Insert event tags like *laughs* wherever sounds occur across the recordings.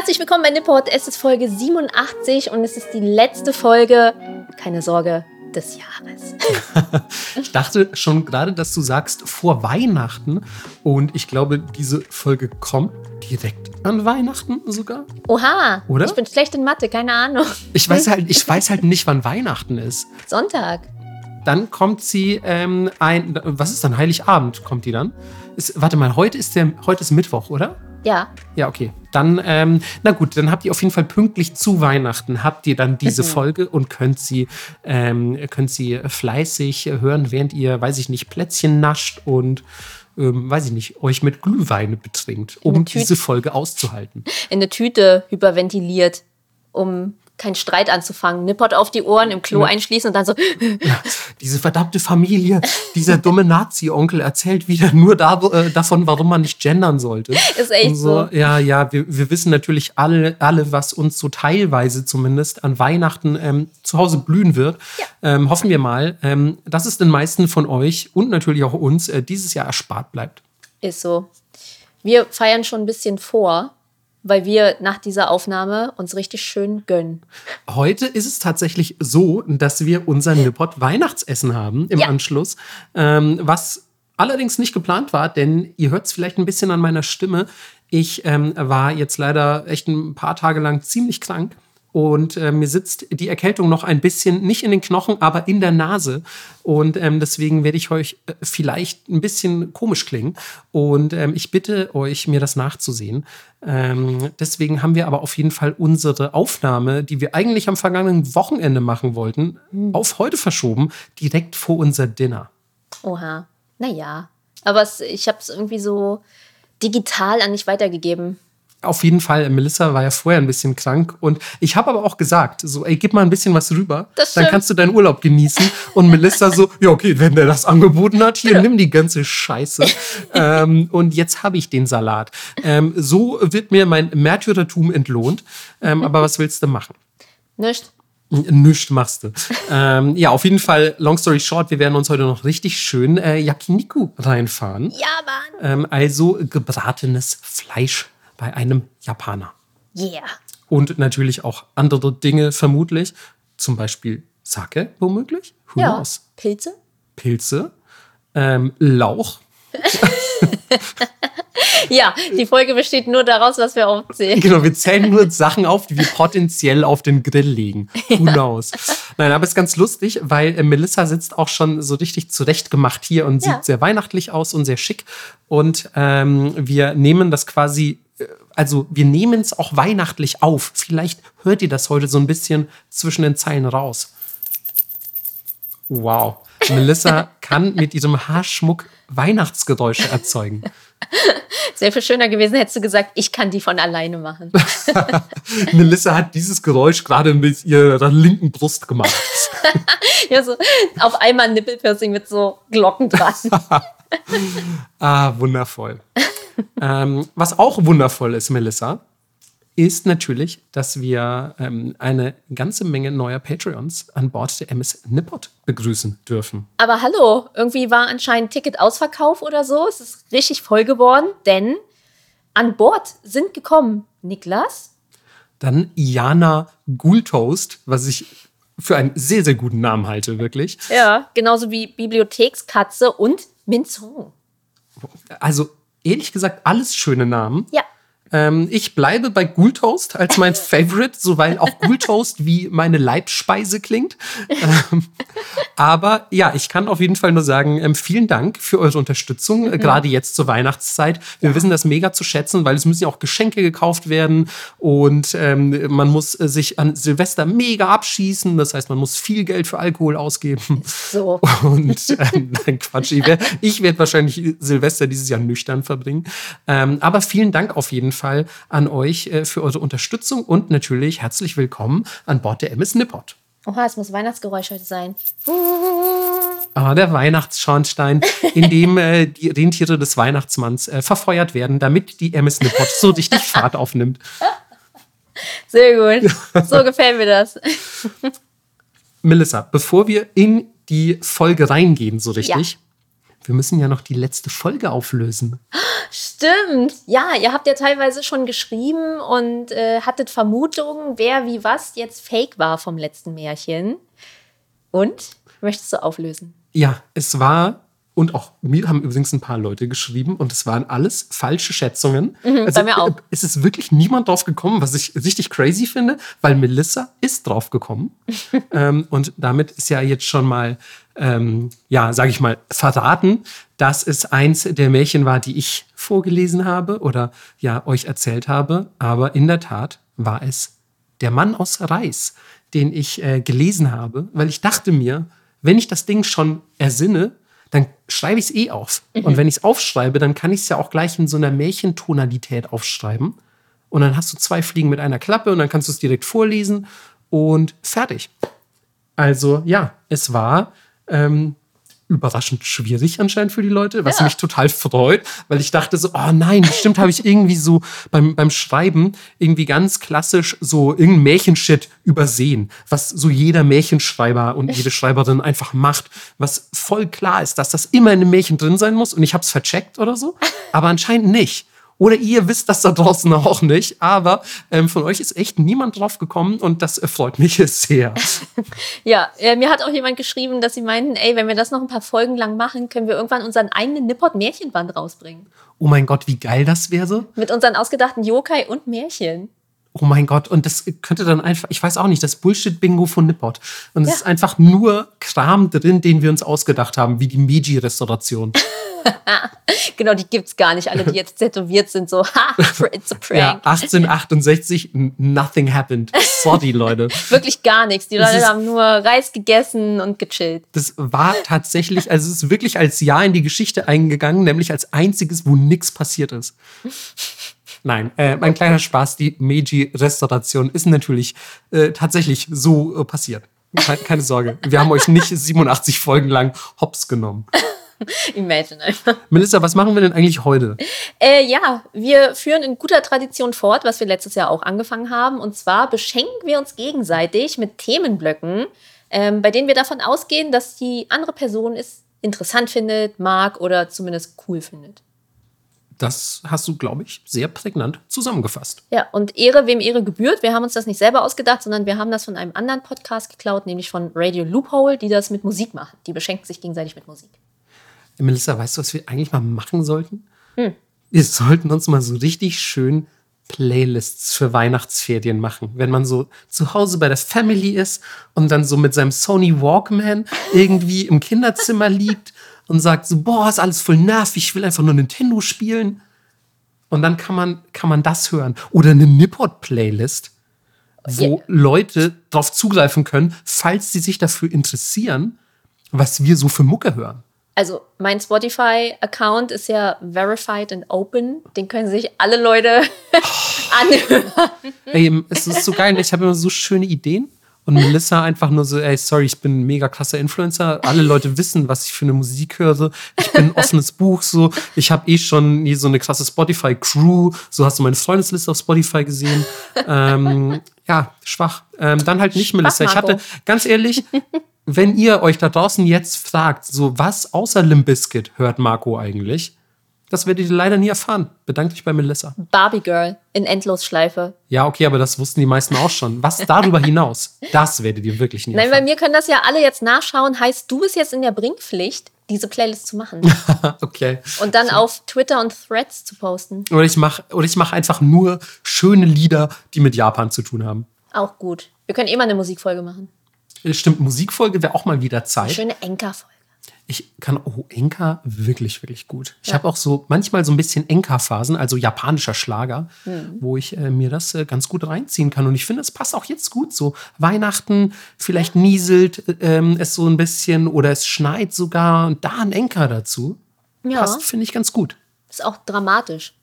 Herzlich willkommen bei Nipport. Es ist Folge 87 und es ist die letzte Folge, keine Sorge, des Jahres. *laughs* ich dachte schon gerade, dass du sagst vor Weihnachten und ich glaube, diese Folge kommt direkt an Weihnachten sogar. Oha, Oder? ich bin schlecht in Mathe, keine Ahnung. Ich weiß halt, ich weiß halt nicht, wann Weihnachten ist. Sonntag. Dann kommt sie ähm, ein, was ist dann Heiligabend? Kommt die dann? Ist, warte mal, heute ist der, heute ist Mittwoch, oder? Ja. Ja, okay. Dann, ähm, na gut, dann habt ihr auf jeden Fall pünktlich zu Weihnachten habt ihr dann diese Folge und könnt sie, ähm, könnt sie fleißig hören, während ihr, weiß ich nicht, Plätzchen nascht und ähm, weiß ich nicht, euch mit Glühwein betrinkt, um diese Folge auszuhalten. In eine Tüte hyperventiliert, um keinen Streit anzufangen. Nippert auf die Ohren, im Klo einschließen und dann so, *laughs* Diese verdammte Familie, dieser dumme Nazi-Onkel erzählt wieder nur da, äh, davon, warum man nicht gendern sollte. Ist echt Und so. Ja, ja, wir, wir wissen natürlich alle, alle, was uns so teilweise zumindest an Weihnachten ähm, zu Hause blühen wird. Ähm, hoffen wir mal, ähm, dass es den meisten von euch und natürlich auch uns äh, dieses Jahr erspart bleibt. ist so. Wir feiern schon ein bisschen vor, weil wir nach dieser Aufnahme uns richtig schön gönnen. Heute ist es tatsächlich so, dass wir unser Nippot Weihnachtsessen haben im Ja. Anschluss, ähm, was allerdings nicht geplant war, denn ihr hört es vielleicht ein bisschen an meiner Stimme. Ich ähm, war jetzt leider echt ein paar Tage lang ziemlich krank. Und äh, mir sitzt die Erkältung noch ein bisschen, nicht in den Knochen, aber in der Nase. Und ähm, deswegen werde ich euch äh, vielleicht ein bisschen komisch klingen. Und ähm, ich bitte euch, mir das nachzusehen. Ähm, deswegen haben wir aber auf jeden Fall unsere Aufnahme, die wir eigentlich am vergangenen Wochenende machen wollten, auf heute verschoben, direkt vor unser Dinner. Oha. Naja. Aber es, ich habe es irgendwie so digital an dich weitergegeben. Auf jeden Fall, Melissa war ja vorher ein bisschen krank und ich habe aber auch gesagt, so, ey, gib mal ein bisschen was rüber, Das dann kannst du deinen Urlaub genießen. Und Melissa so, *laughs* ja, okay, wenn der das angeboten hat, hier, nimm die ganze Scheiße. ähm, und jetzt habe ich den Salat. Ähm, so wird mir mein Märtyrertum entlohnt. Ähm, aber was willst du machen? Nicht? Nichts machst du. ähm, ja, auf jeden Fall, long story short, wir werden uns heute noch richtig schön äh, Yakiniku reinfahren. Ja, Mann. Ähm, also gebratenes Fleisch bei einem Japaner. Yeah. Und natürlich auch andere Dinge vermutlich. Zum Beispiel Sake womöglich. Who Ja. knows? Pilze? Pilze. Ähm, Lauch. *laughs* Ja, die Folge besteht nur daraus, was wir aufzählen. Genau, wir zählen nur Sachen auf, die wir potenziell auf den Grill legen. Who knows? Nein, aber es ist ganz lustig, weil äh, Melissa sitzt auch schon so richtig zurechtgemacht hier und Ja. sieht sehr weihnachtlich aus und sehr schick. Und ähm, wir nehmen das quasi, also wir nehmen es auch weihnachtlich auf. Vielleicht hört ihr das heute so ein bisschen zwischen den Zeilen raus. Wow. Melissa *laughs* kann mit ihrem Haarschmuck Weihnachtsgeräusche erzeugen. Wäre viel schöner gewesen, hättest du gesagt, ich kann die von alleine machen. *laughs* Melissa hat dieses Geräusch gerade mit ihrer linken Brust gemacht. *laughs* ja, so auf einmal ein Nippelpiercing mit so Glocken dran. Ah, wundervoll. Ähm, was auch wundervoll ist, Melissa, ist natürlich, dass wir ähm, eine ganze Menge neuer Patreons an Bord der MS Nippot begrüßen dürfen. Aber hallo, irgendwie war anscheinend Ticket-Ausverkauf oder so. Es ist richtig voll geworden, denn an Bord sind gekommen Niklas, Dann Jana Gultoast, was ich für einen sehr, sehr guten Namen halte, wirklich. ja, genauso wie Bibliothekskatze und Minzong. Also, ehrlich gesagt, alles schöne Namen. Ja, Ähm, ich bleibe bei Gultoast als mein *laughs* Favorite, so weil auch Gultoast wie meine Leibspeise klingt. Ähm, aber ja, ich kann auf jeden Fall nur sagen, ähm, vielen Dank für eure Unterstützung, äh, gerade jetzt zur Weihnachtszeit. Wir wissen das mega zu schätzen, weil es müssen ja auch Geschenke gekauft werden und ähm, man muss äh, sich an Silvester mega abschießen. Das heißt, man muss viel Geld für Alkohol ausgeben. so. Und ähm, *laughs* nein, Quatsch, ich werde werd wahrscheinlich Silvester dieses Jahr nüchtern verbringen. Ähm, aber vielen Dank auf jeden Fall an euch äh, für eure Unterstützung und natürlich herzlich willkommen an Bord der MS Nippot. Oha, es muss Weihnachtsgeräusch heute sein. Ah, der Weihnachtsschornstein, *laughs* in dem äh, die Rentiere des Weihnachtsmanns äh, verfeuert werden, damit die MS Nippot so richtig *laughs* Fahrt aufnimmt. Sehr gut. *laughs* So gefällt mir das. Melissa, bevor wir in die Folge reingehen, so richtig, wir müssen ja noch die letzte Folge auflösen. Stimmt. Ja, ihr habt ja teilweise schon geschrieben und äh, hattet Vermutungen, wer wie was jetzt fake war vom letzten Märchen. Und? Möchtest du auflösen? Ja, es war und auch mir haben übrigens ein paar Leute geschrieben und es waren alles falsche Schätzungen. Mhm, also bei mir auch. es ist wirklich niemand drauf gekommen, was ich richtig crazy finde, weil Melissa ist drauf gekommen. *laughs* ähm, und damit ist ja jetzt schon mal, ähm, ja, sage ich mal, verraten, dass es eins der Märchen war, die ich vorgelesen habe oder ja euch erzählt habe. Aber in der Tat war es der Mann aus Reis, den ich äh, gelesen habe, weil ich dachte mir, wenn ich das Ding schon ersinne, dann schreibe ich es eh auf. Und wenn ich es aufschreibe, dann kann ich es ja auch gleich in so einer Märchentonalität aufschreiben. Und dann hast du zwei Fliegen mit einer Klappe und dann kannst du es direkt vorlesen und fertig. Also ja, es war ähm, überraschend schwierig anscheinend für die Leute, was Ja. mich total freut, weil ich dachte so, oh nein, bestimmt habe ich irgendwie so beim, beim Schreiben irgendwie ganz klassisch so irgendein Märchenshit übersehen, was so jeder Märchenschreiber und jede Schreiberin einfach macht, was voll klar ist, dass das immer in einem Märchen drin sein muss und ich habe es vercheckt oder so, aber anscheinend nicht. Oder ihr wisst das da draußen auch nicht, aber ähm, von euch ist echt niemand drauf gekommen und das äh, freut mich *laughs* sehr. Ja, äh, mir hat auch jemand geschrieben, dass sie meinten, ey, wenn wir das noch ein paar Folgen lang machen, können wir irgendwann unseren eigenen Nippot-Märchenband rausbringen. Oh mein Gott, wie geil das wäre. Mit unseren ausgedachten Yokai und Märchen. Oh mein Gott, und das könnte dann einfach, ich weiß auch nicht, das Bullshit-Bingo von Nippot. Und es Ja. ist einfach nur Kram drin, den wir uns ausgedacht haben, wie die Meiji-Restauration. *laughs* Genau, die gibt's gar nicht. Alle, die jetzt tätowiert sind, so, ha, it's a prank. Ja, 1868, n- nothing happened. Sorry, *laughs* Leute. Wirklich gar nichts. Die Leute ist- haben nur Reis gegessen und gechillt. Das war tatsächlich, also es ist wirklich als Jahr in die Geschichte eingegangen, nämlich als einziges, wo nichts passiert ist. *laughs* Nein, äh, mein kleiner Spaß, die Meiji-Restauration ist natürlich äh, tatsächlich so äh, passiert. Keine, keine Sorge, wir haben euch nicht *laughs* 87 Folgen lang hops genommen. *laughs* Imagine einfach. Melissa, was machen wir denn eigentlich heute? Äh, ja, wir führen in guter Tradition fort, was wir letztes Jahr auch angefangen haben. Und zwar beschenken wir uns gegenseitig mit Themenblöcken, ähm, bei denen wir davon ausgehen, dass die andere Person es interessant findet, mag oder zumindest cool findet. Das hast du, glaube ich, sehr prägnant zusammengefasst. Ja, und Ehre, wem Ehre gebührt. Wir haben uns das nicht selber ausgedacht, sondern wir haben das von einem anderen Podcast geklaut, nämlich von Radio Loophole, die das mit Musik machen. Die beschenken sich gegenseitig mit Musik. Melissa, weißt du, was wir eigentlich mal machen sollten? Wir sollten uns mal so richtig schön Playlists für Weihnachtsferien machen. Wenn man so zu Hause bei der Family ist und dann so mit seinem Sony Walkman irgendwie im Kinderzimmer *laughs* liegt und sagt so, boah, ist alles voll nervig, ich will einfach nur Nintendo spielen. Und dann kann man, kann man das hören. Oder eine Nippot-Playlist, wo Ja. Leute darauf zugreifen können, falls sie sich dafür interessieren, was wir so für Mucke hören. Also mein Spotify-Account ist ja verified and open. Den können sich alle Leute *laughs* anhören. Ey, es ist so geil. Ich habe immer so schöne Ideen. Und Melissa einfach nur so, ey, sorry, ich bin ein mega krasser Influencer. Alle Leute wissen, was ich für eine Musik höre. Ich bin ein offenes Buch, so. Ich habe eh schon nie so eine krasse Spotify-Crew. So hast du meine Freundesliste auf Spotify gesehen. Ähm, ja, schwach. Ähm, dann halt nicht, Melissa. Ich hatte, ganz ehrlich, wenn ihr euch da draußen jetzt fragt, so was außer Limp Bizkit hört Marco eigentlich, das werdet ihr leider nie erfahren. Bedankt euch bei Melissa. Barbie Girl in Endlosschleife. Ja, okay, aber das wussten die meisten auch schon. Was darüber hinaus, das werdet ihr wirklich nie Nein, bei erfahren. mir können das ja alle jetzt nachschauen. Heißt, du bist jetzt in der Bringpflicht, diese Playlist zu machen *laughs* okay. und dann auf Twitter und Threads zu posten. Oder ich mache mach einfach nur schöne Lieder, die mit Japan zu tun haben. Auch gut. Wir können eh mal eine Musikfolge machen. Stimmt, Musikfolge wäre auch mal wieder Zeit. Schöne Enka-Folge. Ich kann, oh, Enka wirklich, wirklich gut. Ich Ja. habe auch so manchmal so ein bisschen Enka-Phasen, also japanischer Schlager, Hm. wo ich äh, mir das äh, ganz gut reinziehen kann. Und ich finde, es passt auch jetzt gut. So Weihnachten, vielleicht nieselt ähm, es so ein bisschen oder es schneit sogar und da ein Enka dazu. Ja, Passt, finde ich, ganz gut. ist auch dramatisch.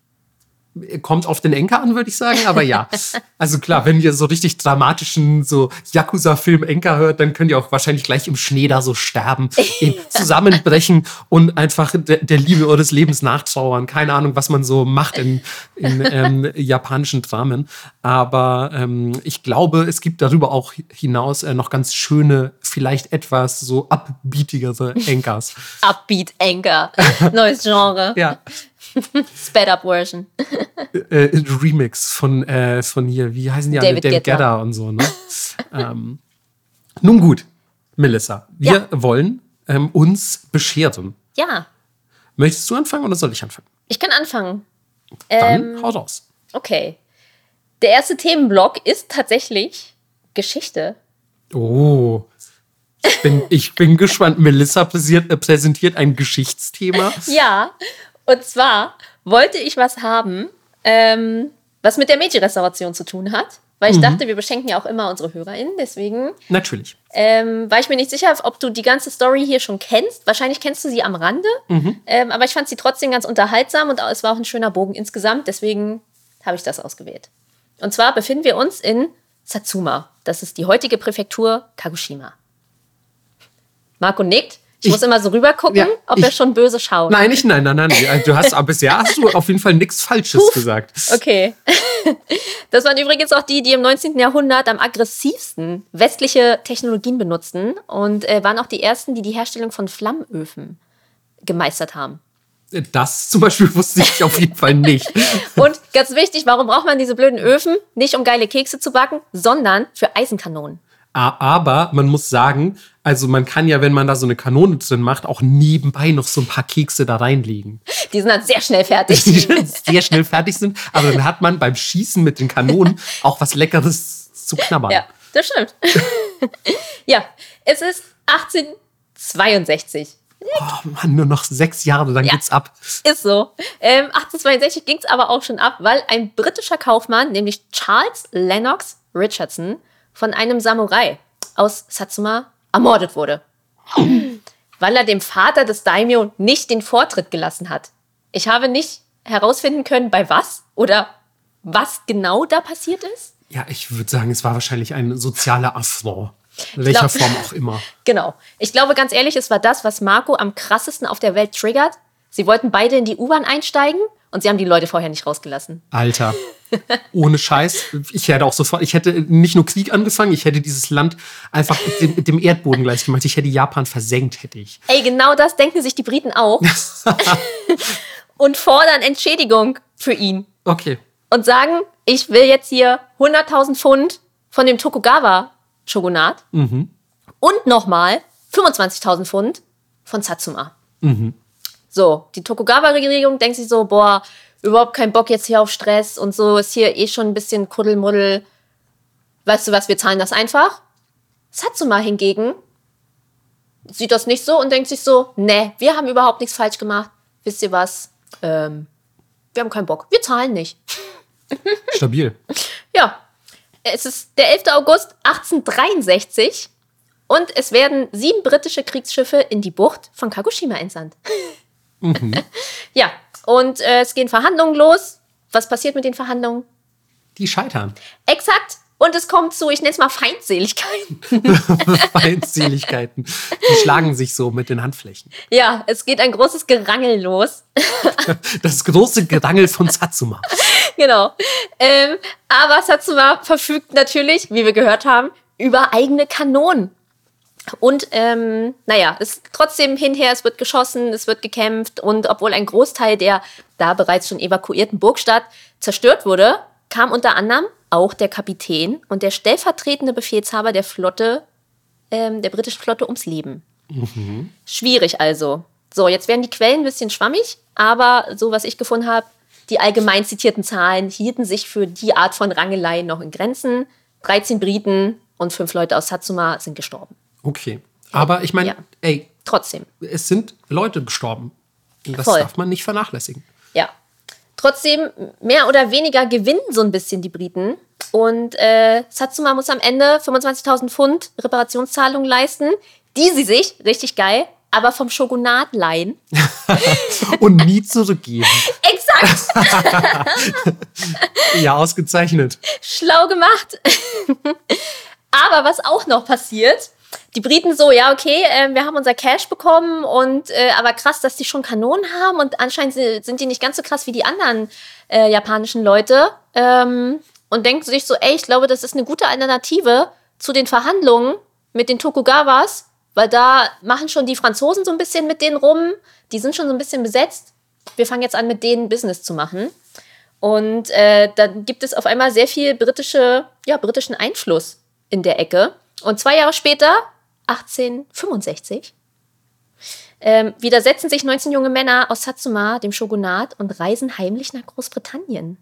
Kommt auf den Enker an, würde ich sagen, aber ja. *laughs* Also klar, wenn ihr so richtig dramatischen, so Yakuza-Film Enker hört, dann könnt ihr auch wahrscheinlich gleich im Schnee da so sterben, *laughs* zusammenbrechen und einfach der, der, Liebe eures Lebens nachtrauern. Keine Ahnung, was man so macht in, in ähm, japanischen Dramen. Aber ähm, ich glaube, es gibt darüber auch hinaus äh, noch ganz schöne, vielleicht etwas so upbeatigere Enkers. Upbeat Enker. Neues Genre. ja. *laughs* Sped up Version. Äh, Remix von, äh, von hier, wie heißen die David, David Gedda und so, ne? ähm, nun gut, Melissa, wir ja. wollen ähm, uns bescheren. Ja. Möchtest du anfangen oder soll ich anfangen? Ich kann anfangen. Dann ähm, hau raus. Okay. Der erste Themenblock ist tatsächlich Geschichte. Oh. Ich bin, ich bin gespannt. Melissa präsentiert ein Geschichtsthema. *laughs* Ja, und zwar wollte ich was haben, ähm, was mit der Meiji-Restauration zu tun hat. Weil ich mhm. dachte, wir beschenken ja auch immer unsere HörerInnen, deswegen. Natürlich. Ähm, war ich mir nicht sicher, ob du die ganze Story hier schon kennst. Wahrscheinlich kennst du sie am Rande. Mhm. Ähm, aber ich fand sie trotzdem ganz unterhaltsam und es war auch ein schöner Bogen insgesamt. Deswegen habe ich das ausgewählt. Und zwar befinden wir uns in Satsuma. Das ist die heutige Präfektur Kagoshima. Marco nickt. Ich, muss immer so rüber gucken, ja, ob ich, er schon böse schaut. Nein, nicht, nein, nein, nein. Du hast, bisher hast du auf jeden Fall nichts Falsches Puff. gesagt. Okay. *laughs* Das waren übrigens auch die, die im 19. Jahrhundert am aggressivsten westliche Technologien benutzten und äh, waren auch die ersten, die die Herstellung von Flammöfen gemeistert haben. Das zum Beispiel *laughs* wusste ich auf jeden Fall nicht. *laughs* Und ganz wichtig, warum braucht man diese blöden Öfen? Nicht um geile Kekse zu backen, sondern für Eisenkanonen. Aber man muss sagen, also man kann ja, wenn man da so eine Kanone drin macht, auch nebenbei noch so ein paar Kekse da reinlegen. Die sind dann sehr schnell fertig. *laughs* Die sehr schnell fertig sind. Aber dann hat man beim Schießen mit den Kanonen auch was Leckeres zu knabbern. Ja, das stimmt. *laughs* ja, es ist 1862. Oh Mann, nur noch sechs Jahre, dann ja, geht's ab. Ist so. Ähm, 1862 ging es aber auch schon ab, weil ein britischer Kaufmann, nämlich Charles Lennox Richardson, von einem Samurai aus Satsuma ermordet wurde. Weil er dem Vater des Daimyo nicht den Vortritt gelassen hat. Ich habe nicht herausfinden können, bei was oder was genau da passiert ist. Ja, ich würde sagen, es war wahrscheinlich ein sozialer Affront. In welcher Form auch immer. *laughs* Genau. Ich glaube ganz ehrlich, es war das, was Marco am krassesten auf der Welt triggert. Sie wollten beide in die U-Bahn einsteigen und sie haben die Leute vorher nicht rausgelassen. Alter. *laughs* Ohne Scheiß. Ich hätte auch sofort, ich hätte nicht nur Krieg angefangen, ich hätte dieses Land einfach mit dem, mit dem Erdboden gleich gemacht. Ich hätte Japan versenkt, hätte ich. Ey, genau das denken sich die Briten auch. *laughs* *laughs* und fordern Entschädigung für ihn. Okay. Und sagen, ich will jetzt hier 100.000 Pfund von dem Tokugawa-Shogunat mhm. und nochmal 25.000 Pfund von Satsuma. Mhm. So, die Tokugawa-Regierung denkt sich so, boah, überhaupt keinen Bock jetzt hier auf Stress und so, ist hier eh schon ein bisschen Kuddelmuddel. Weißt du was, wir zahlen das einfach. Satsuma hingegen sieht das nicht so und denkt sich so, ne, wir haben überhaupt nichts falsch gemacht. Wisst ihr was? Ähm, wir haben keinen Bock. Wir zahlen nicht. *laughs* Stabil. ja. Es ist der 11. August 1863 und es werden sieben britische Kriegsschiffe in die Bucht von Kagoshima entsandt. Mhm. *laughs* ja, und äh, es gehen Verhandlungen los. Was passiert mit den Verhandlungen? Die scheitern. Exakt. Und es kommt zu, ich nenne es mal Feindseligkeiten. *laughs* Feindseligkeiten. Die *laughs* schlagen sich so mit den Handflächen. Ja, es geht ein großes Gerangel los. das große Gerangel von Satsuma. Genau. Ähm, aber Satsuma verfügt natürlich, wie wir gehört haben, über eigene Kanonen. Und ähm, naja, es trotzdem hinher, es wird geschossen, es wird gekämpft und obwohl ein Großteil der da bereits schon evakuierten Burgstadt zerstört wurde, kam unter anderem auch der Kapitän und der stellvertretende Befehlshaber der Flotte, ähm, der britischen Flotte, ums Leben. Mhm. Schwierig also. So, jetzt werden die Quellen ein bisschen schwammig, aber so was ich gefunden habe, die allgemein zitierten Zahlen hielten sich für die Art von Rangelei noch in Grenzen. 13 Briten und fünf Leute aus Satsuma sind gestorben. Okay. Aber ich meine, ja. ey. Trotzdem. Es sind Leute gestorben. Das Voll. darf man nicht vernachlässigen. Ja. Trotzdem, mehr oder weniger gewinnen so ein bisschen die Briten. Und äh, Satsuma muss am Ende 25.000 Pfund Reparationszahlung leisten, die sie sich, richtig geil, aber vom Shogunat leihen. *laughs* und nie zurückgeben. *laughs* Exakt! *laughs* ja, ausgezeichnet. Schlau gemacht. Aber was auch noch passiert, die Briten so, ja, okay, äh, wir haben unser Cash bekommen und äh, aber krass, dass die schon Kanonen haben und anscheinend sind die nicht ganz so krass wie die anderen äh, japanischen Leute. Ähm, und denken sich so, ey, ich glaube, das ist eine gute Alternative zu den Verhandlungen mit den Tokugawas, weil da machen schon die Franzosen so ein bisschen mit denen rum, die sind schon so ein bisschen besetzt. Wir fangen jetzt an, mit denen Business zu machen. Und äh, dann gibt es auf einmal sehr viel britische, ja, britischen Einfluss in der Ecke. Und zwei Jahre später, 1865, ähm, widersetzen sich 19 junge Männer aus Satsuma dem Shogunat und reisen heimlich nach Großbritannien.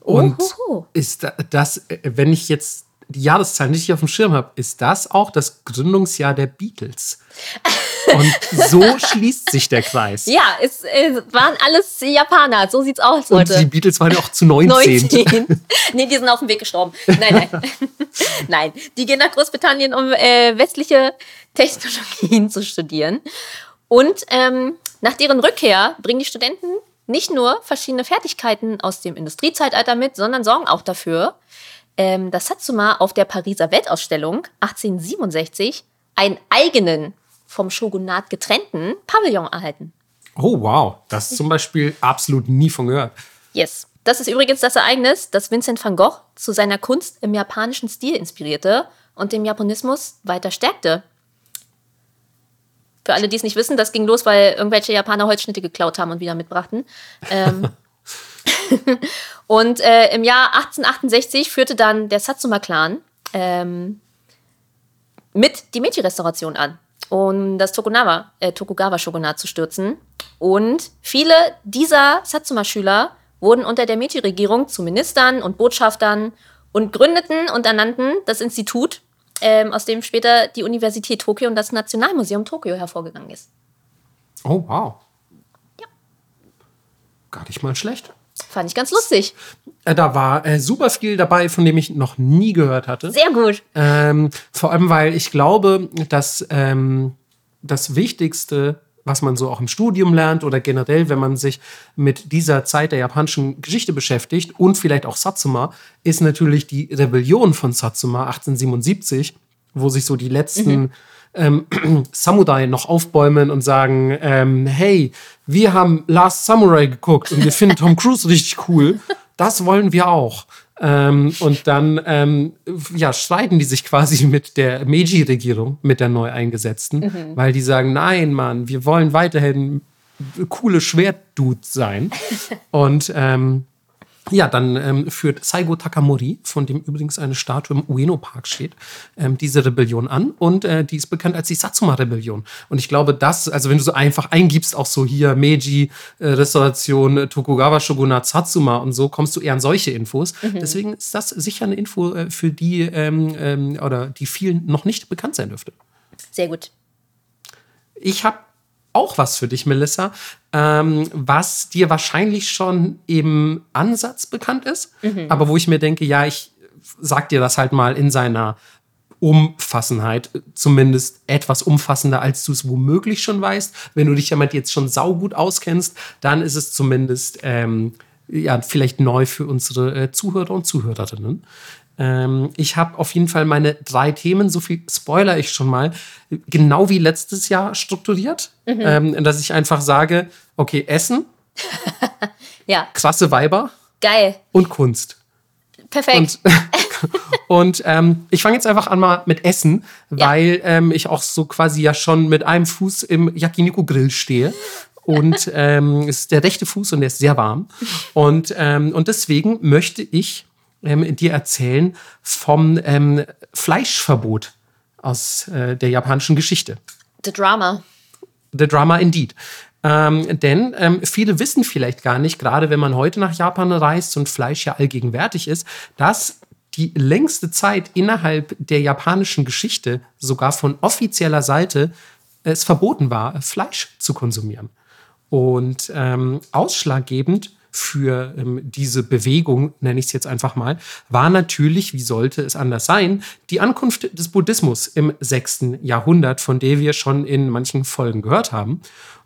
Und Ohoho. ist das, äh, wenn ich jetzt die Jahreszahl nicht auf dem Schirm habe, ist das auch das Gründungsjahr der Beatles. Und so *laughs* schließt sich der Kreis. Ja, es, es, waren alles Japaner, so sieht's aus, Leute. Und die Beatles waren ja auch zu 19. 19. *laughs* nee, die sind auf dem Weg gestorben. Nein, nein. *laughs* nein, die gehen nach Großbritannien, um äh, westliche Technologien zu studieren. Und ähm, nach deren Rückkehr bringen die Studenten nicht nur verschiedene Fertigkeiten aus dem Industriezeitalter mit, sondern sorgen auch dafür, ähm, dass Satsuma auf der Pariser Weltausstellung 1867 einen eigenen, vom Shogunat getrennten Pavillon erhalten. Oh, wow. Das ist zum Beispiel absolut nie von gehört. Yes. Das ist übrigens das Ereignis, das Vincent van Gogh zu seiner Kunst im japanischen Stil inspirierte und den Japanismus weiter stärkte. Für alle, die es nicht wissen, das ging los, weil irgendwelche Japaner Holzschnitte geklaut haben und wieder mitbrachten. Ähm, *laughs* *laughs* und äh, im Jahr 1868 führte dann der Satsuma-Clan ähm, mit die Meiji-Restauration an, um das Tokugawa, äh, Tokugawa-Shogunat zu stürzen. Und viele dieser Satsuma-Schüler wurden unter der Meiji-Regierung zu Ministern und Botschaftern und gründeten und ernannten das Institut, ähm, aus dem später die Universität Tokio und das Nationalmuseum Tokio hervorgegangen ist. Oh, wow. Ja. Gar nicht mal schlecht. Fand ich ganz lustig. Äh, da war äh, super viel dabei, von dem ich noch nie gehört hatte. Sehr gut. Ähm, vor allem, weil ich glaube, dass ähm, das Wichtigste, was man so auch im Studium lernt oder generell, wenn man sich mit dieser Zeit der japanischen Geschichte beschäftigt und vielleicht auch Satsuma, ist natürlich die Rebellion von Satsuma 1877, wo sich so die letzten mhm ähm, *clears throat* Samurai noch aufbäumen und sagen, ähm, hey, wir haben Last Samurai geguckt und wir finden Tom Cruise richtig cool. Das wollen wir auch. Ähm, und dann ähm, ja, streiten die sich quasi mit der Meiji-Regierung, mit der neu eingesetzten, mhm. weil die sagen, nein, Mann, wir wollen weiterhin coole Schwertdudes sein. *laughs* und ähm, ja, dann ähm, führt Saigo Takamori, von dem übrigens eine Statue im Ueno Park steht, ähm, diese Rebellion an und äh, die ist bekannt als die Satsuma-Rebellion. Und ich glaube, das, also wenn du so einfach eingibst, auch so hier Meiji, äh, Restauration, äh, Tokugawa Shogunat, Satsuma und so, kommst du eher an solche Infos. Mhm. Deswegen ist das sicher eine Info, äh, für die ähm, ähm, oder die vielen noch nicht bekannt sein dürfte. Sehr gut. Ich habe auch was für dich, Melissa, ähm, was dir wahrscheinlich schon im Ansatz bekannt ist, mhm. aber wo ich mir denke, ja, ich sag dir das halt mal in seiner Umfassenheit, zumindest etwas umfassender, als du es womöglich schon weißt. Wenn du dich damit jetzt schon saugut auskennst, dann ist es zumindest ähm, ja, vielleicht neu für unsere äh, Zuhörer und Zuhörerinnen. Ähm, ich habe auf jeden Fall meine drei Themen, so viel spoiler ich schon mal, genau wie letztes Jahr strukturiert. Mhm. Ähm, dass ich einfach sage, okay, Essen, *laughs* ja. krasse Weiber. Geil. Und Kunst. Perfekt. Und, *laughs* und ähm, ich fange jetzt einfach an mal mit Essen, ja. weil ähm, ich auch so quasi ja schon mit einem Fuß im Yakiniku-Grill stehe. Und *laughs* ähm, es ist der rechte Fuß und der ist sehr warm. Und, ähm, und deswegen möchte ich ähm, dir erzählen vom ähm, Fleischverbot aus äh, der japanischen Geschichte. The Drama. The Drama indeed. Ähm, denn ähm, viele wissen vielleicht gar nicht, gerade wenn man heute nach Japan reist und Fleisch ja allgegenwärtig ist, dass die längste Zeit innerhalb der japanischen Geschichte sogar von offizieller Seite es verboten war, Fleisch zu konsumieren. Und ähm, ausschlaggebend für ähm, diese Bewegung, nenne ich es jetzt einfach mal, war natürlich, wie sollte es anders sein, die Ankunft des Buddhismus im 6. Jahrhundert, von der wir schon in manchen Folgen gehört haben.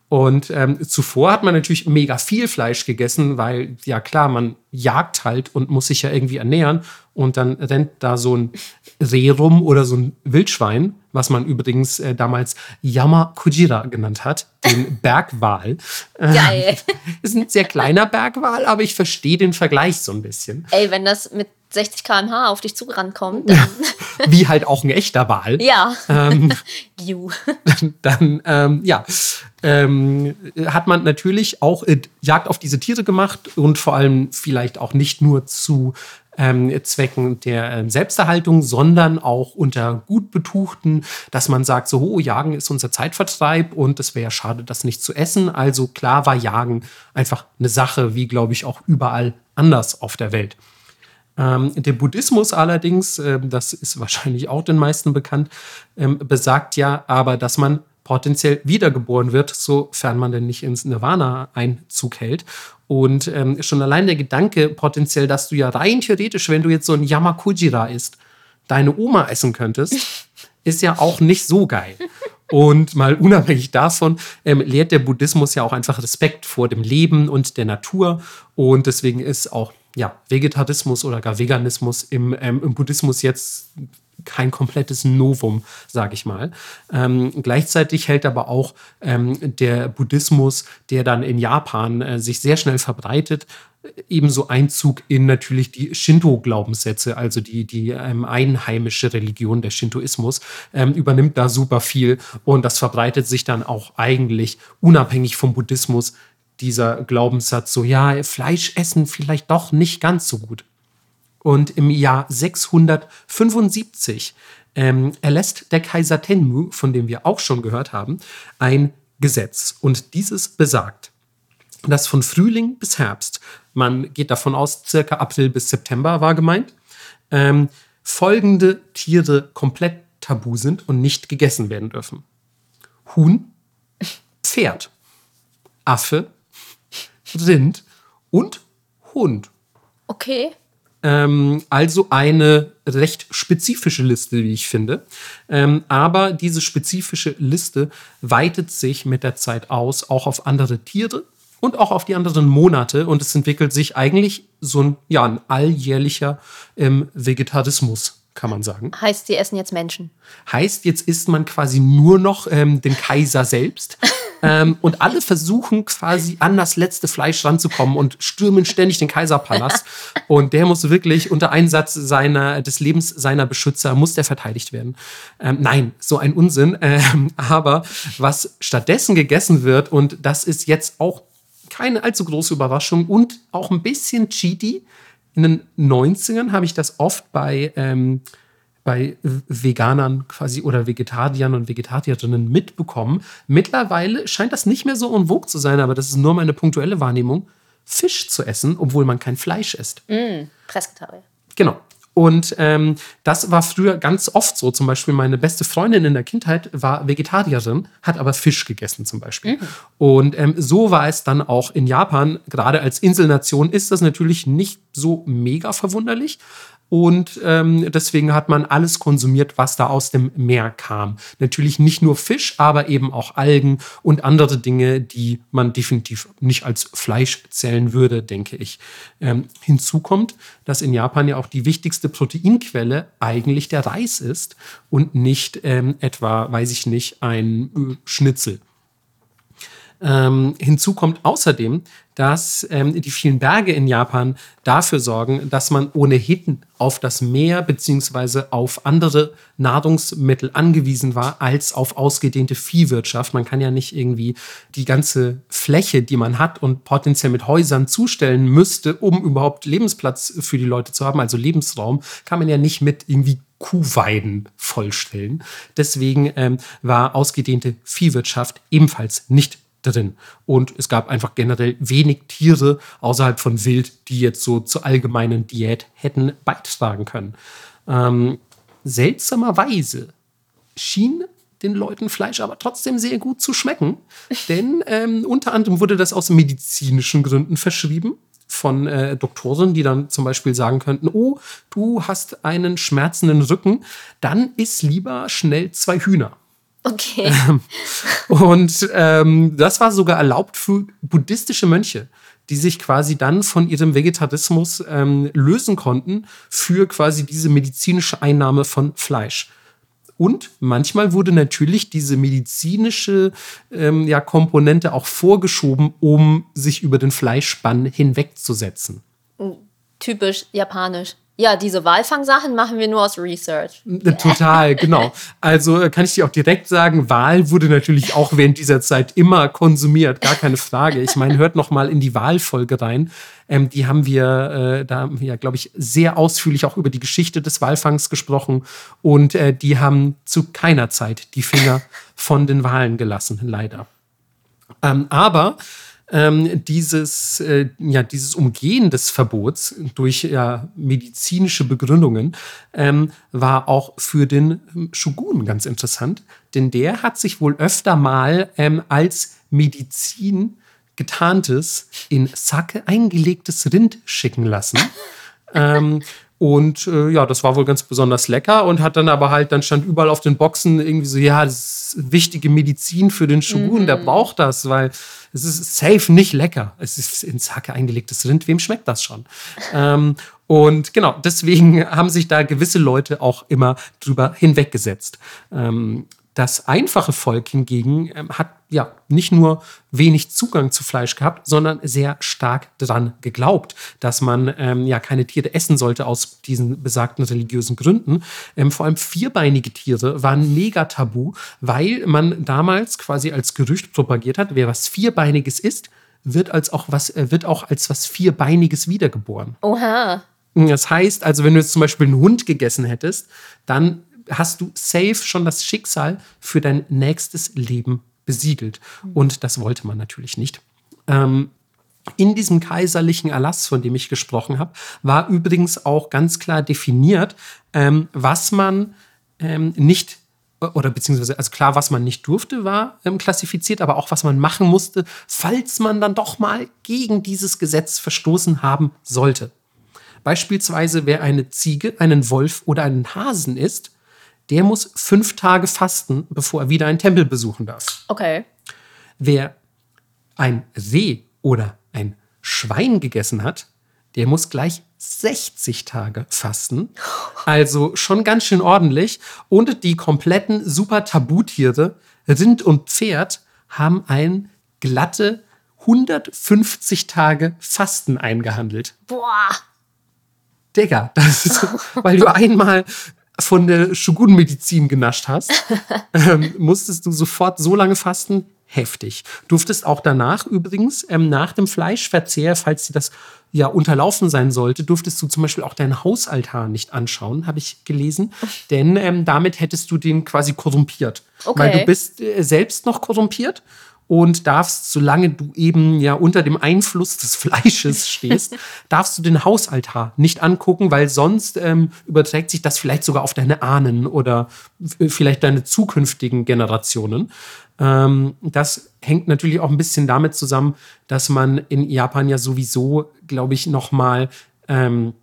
Und ähm, zuvor hat man natürlich mega viel Fleisch gegessen, weil, ja klar, man jagt halt und muss sich ja irgendwie ernähren. Und dann rennt da so ein Reh rum oder so ein Wildschwein, was man übrigens äh, damals Yama Kujira genannt hat, den *laughs* Bergwal. Geil. *laughs* ist ein sehr kleiner Bergwal, aber ich verstehe den Vergleich so ein bisschen. Ey, wenn das mit 60 km/h auf dich zugerannt kommt, dann. *laughs* Wie halt auch ein echter Wal. ja. Ähm, dann ähm, ja, ähm, hat man natürlich auch äh, Jagd auf diese Tiere gemacht und vor allem vielleicht auch nicht nur zu ähm, Zwecken der ähm, Selbsterhaltung, sondern auch unter gut betuchten, dass man sagt, so, oh, Jagen ist unser Zeitvertreib und es wäre ja schade, das nicht zu essen. Also klar war Jagen einfach eine Sache, wie glaube ich auch überall anders auf der Welt. Ähm, der Buddhismus allerdings, äh, das ist wahrscheinlich auch den meisten bekannt, ähm, besagt ja aber, dass man potenziell wiedergeboren wird, sofern man denn nicht ins Nirvana Einzug hält. Und ähm, schon allein der Gedanke potenziell, dass du ja rein theoretisch, wenn du jetzt so ein Yamakujira isst, deine Oma essen könntest, *laughs* ist ja auch nicht so geil. Und mal unabhängig davon ähm, lehrt der Buddhismus ja auch einfach Respekt vor dem Leben und der Natur. Und deswegen ist auch ja, Vegetarismus oder gar Veganismus im, ähm, im Buddhismus jetzt kein komplettes Novum, sage ich mal. Ähm, gleichzeitig hält aber auch ähm, der Buddhismus, der dann in Japan äh, sich sehr schnell verbreitet, ebenso Einzug in natürlich die Shinto-Glaubenssätze, also die, die ähm, einheimische Religion, der Shintoismus, ähm, übernimmt da super viel und das verbreitet sich dann auch eigentlich unabhängig vom Buddhismus dieser Glaubenssatz, so ja, Fleisch essen vielleicht doch nicht ganz so gut. Und im Jahr 675 ähm, erlässt der Kaiser Tenmu, von dem wir auch schon gehört haben, ein Gesetz. Und dieses besagt, dass von Frühling bis Herbst, man geht davon aus, circa April bis September war gemeint, ähm, folgende Tiere komplett tabu sind und nicht gegessen werden dürfen. Huhn, Pferd, Affe, Rind und Hund. Okay. Ähm, also eine recht spezifische Liste, wie ich finde. Ähm, aber diese spezifische Liste weitet sich mit der Zeit aus, auch auf andere Tiere und auch auf die anderen Monate. Und es entwickelt sich eigentlich so ein, ja, ein alljährlicher ähm, Vegetarismus, kann man sagen. Heißt, sie essen jetzt Menschen. Heißt, jetzt isst man quasi nur noch ähm, den Kaiser selbst. *laughs* ähm, und alle versuchen quasi an das letzte Fleisch ranzukommen und stürmen ständig den Kaiserpalast. *laughs* Und der muss wirklich unter Einsatz seiner, des Lebens seiner Beschützer, muss der verteidigt werden. Ähm, nein, so ein Unsinn. Ähm, aber was stattdessen gegessen wird, und das ist jetzt auch keine allzu große Überraschung und auch ein bisschen cheaty, in den 90ern habe ich das oft bei ähm, bei Veganern quasi oder Vegetariern und Vegetarierinnen mitbekommen. Mittlerweile scheint das nicht mehr so vogue zu sein, aber das ist nur meine punktuelle Wahrnehmung, Fisch zu essen, obwohl man kein Fleisch isst. Mm, Pressgitarre. Genau. Und ähm, das war früher ganz oft so. Zum Beispiel meine beste Freundin in der Kindheit war Vegetarierin, hat aber Fisch gegessen zum Beispiel. Mhm. Und ähm, so war es dann auch in Japan. Gerade als Inselnation ist das natürlich nicht so mega verwunderlich. Und ähm, deswegen hat man alles konsumiert, was da aus dem Meer kam. Natürlich nicht nur Fisch, aber eben auch Algen und andere Dinge, die man definitiv nicht als Fleisch zählen würde, denke ich. Ähm, hinzu kommt, dass in Japan ja auch die wichtigste Proteinquelle eigentlich der Reis ist und nicht ähm, etwa, weiß ich nicht, ein äh, Schnitzel. Ähm, hinzu kommt außerdem, dass ähm, die vielen Berge in Japan dafür sorgen, dass man ohnehin auf das Meer bzw. auf andere Nahrungsmittel angewiesen war als auf ausgedehnte Viehwirtschaft. Man kann ja nicht irgendwie die ganze Fläche, die man hat und potenziell mit Häusern zustellen müsste, um überhaupt Lebensplatz für die Leute zu haben, also Lebensraum, kann man ja nicht mit irgendwie Kuhweiden vollstellen. Deswegen ähm, war ausgedehnte Viehwirtschaft ebenfalls nicht drin. Und es gab einfach generell wenig Tiere außerhalb von Wild, die jetzt so zur allgemeinen Diät hätten beitragen können. Ähm, seltsamerweise schien den Leuten Fleisch aber trotzdem sehr gut zu schmecken, *laughs* denn ähm, unter anderem wurde das aus medizinischen Gründen verschrieben von äh, Doktoren, die dann zum Beispiel sagen könnten, oh, du hast einen schmerzenden Rücken, dann iss lieber schnell zwei Hühner. Okay. und ähm, das war sogar erlaubt für buddhistische Mönche, die sich quasi dann von ihrem Vegetarismus ähm, lösen konnten für quasi diese medizinische Einnahme von Fleisch. Und manchmal wurde natürlich diese medizinische ähm, ja, Komponente auch vorgeschoben, um sich über den Fleischspann hinwegzusetzen. Typisch japanisch. Ja, diese Walfang-Sachen machen wir nur aus Research. Total, genau. Also äh, kann ich dir auch direkt sagen, Wal wurde natürlich auch während dieser Zeit immer konsumiert, gar keine Frage. Ich meine, hört noch mal in die Walfolge rein. Ähm, die haben wir, äh, da haben wir, glaube ich, sehr ausführlich auch über die Geschichte des Walfangs gesprochen. Und äh, die haben zu keiner Zeit die Finger von den Walen gelassen, leider. Ähm, aber ähm, dieses, äh, ja, dieses Umgehen des Verbots durch ja, medizinische Begründungen ähm, war auch für den Shogun ganz interessant, denn der hat sich wohl öfter mal ähm, als Medizin getarntes, in Sake eingelegtes Rind schicken lassen. *laughs* ähm, und äh, ja, das war wohl ganz besonders lecker und hat dann aber halt, dann stand überall auf den Boxen irgendwie so, ja, das ist wichtige Medizin für den Shogun, mhm. der braucht das, weil es ist safe nicht lecker. Es ist ins Hacke eingelegtes Rind, wem schmeckt das schon? ähm, und genau, deswegen haben sich da gewisse Leute auch immer drüber hinweggesetzt. Ähm, das einfache Volk hingegen ähm, hat ja nicht nur wenig Zugang zu Fleisch gehabt, sondern sehr stark daran geglaubt, dass man ähm, ja keine Tiere essen sollte aus diesen besagten religiösen Gründen. Ähm, vor allem vierbeinige Tiere waren mega tabu, weil man damals quasi als Gerücht propagiert hat, wer was vierbeiniges isst, wird als auch was äh, wird auch als was vierbeiniges wiedergeboren. Oha. Das heißt, also wenn du jetzt zum Beispiel einen Hund gegessen hättest, dann hast du safe schon das Schicksal für dein nächstes Leben besiegelt. Und das wollte man natürlich nicht. Ähm, in diesem kaiserlichen Erlass, von dem ich gesprochen habe, war übrigens auch ganz klar definiert, ähm, was man ähm, nicht oder beziehungsweise, also klar, was man nicht durfte, war ähm, klassifiziert, aber auch was man machen musste, falls man dann doch mal gegen dieses Gesetz verstoßen haben sollte. Beispielsweise, wer eine Ziege, einen Wolf oder einen Hasen isst, der muss fünf Tage fasten, bevor er wieder einen Tempel besuchen darf. Okay. Wer ein Reh oder ein Schwein gegessen hat, der muss gleich 60 Tage fasten. Also schon ganz schön ordentlich. Und die kompletten super Tabutiere, Rind und Pferd, haben ein glatte 150 Tage Fasten eingehandelt. Boah. Digga, das ist, weil du einmal von der Shogun-Medizin genascht hast, *laughs* ähm, musstest du sofort so lange fasten. Heftig. Durftest auch danach übrigens, ähm, nach dem Fleischverzehr, falls dir das ja unterlaufen sein sollte, durftest du zum Beispiel auch deinen Hausaltar nicht anschauen, habe ich gelesen. Denn ähm, damit hättest du den quasi korrumpiert. Okay. Weil du bist äh, selbst noch korrumpiert und darfst, solange du eben ja unter dem Einfluss des *laughs* Fleisches stehst, *laughs* darfst du den Hausaltar nicht angucken, weil sonst ähm, überträgt sich das vielleicht sogar auf deine Ahnen oder vielleicht deine zukünftigen Generationen. Ähm, das hängt natürlich auch ein bisschen damit zusammen, dass man in Japan ja sowieso, glaube ich, noch mal ähm,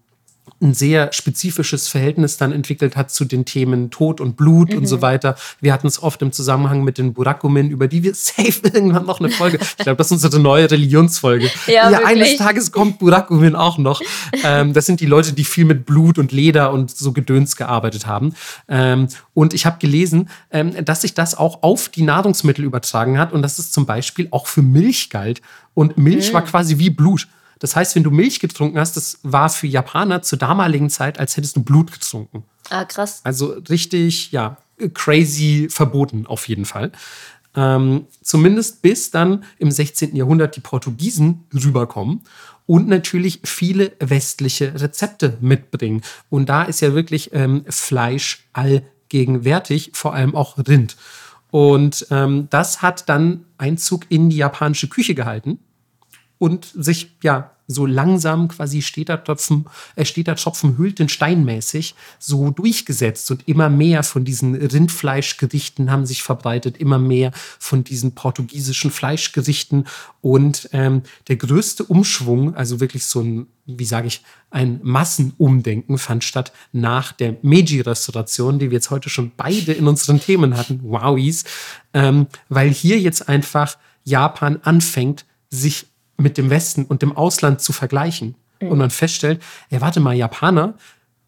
ein sehr spezifisches Verhältnis dann entwickelt hat zu den Themen Tod und Blut mhm. und so mhm. weiter. Wir hatten es oft im Zusammenhang mit den Burakumin, über die wir *laughs* safe irgendwann noch eine Folge. Ich glaube, das ist unsere neue Religionsfolge. *laughs* Ja, ja eines Tages kommt Burakumin auch noch. Ähm, das sind die Leute, die viel mit Blut und Leder und so Gedöns gearbeitet haben. Ähm, und ich habe gelesen, ähm, dass sich das auch auf die Nahrungsmittel übertragen hat und dass es zum Beispiel auch für Milch galt. Und Milch mhm. war quasi wie Blut. Das heißt, wenn du Milch getrunken hast, das war für Japaner zur damaligen Zeit, als hättest du Blut getrunken. Ah, krass. Also richtig, ja, crazy verboten auf jeden Fall. Ähm, zumindest bis dann im 16. Jahrhundert die Portugiesen rüberkommen und natürlich viele westliche Rezepte mitbringen. Und da ist ja wirklich ähm, Fleisch allgegenwärtig, vor allem auch Rind. Und ähm, das hat dann Einzug in die japanische Küche gehalten und sich ja so langsam quasi steht der Tropfen, äh, der Tropfen hüllt den Stein mäßig so durchgesetzt und immer mehr von diesen Rindfleischgerichten haben sich verbreitet, immer mehr von diesen portugiesischen Fleischgerichten. Und ähm, der größte Umschwung, also wirklich so ein, wie sage ich, ein Massenumdenken fand statt nach der Meiji-Restauration, die wir jetzt heute schon beide in unseren Themen hatten, wowies, ähm, weil hier jetzt einfach Japan anfängt, sich mit dem Westen und dem Ausland zu vergleichen. Mhm. Und man feststellt, ey, warte mal, Japaner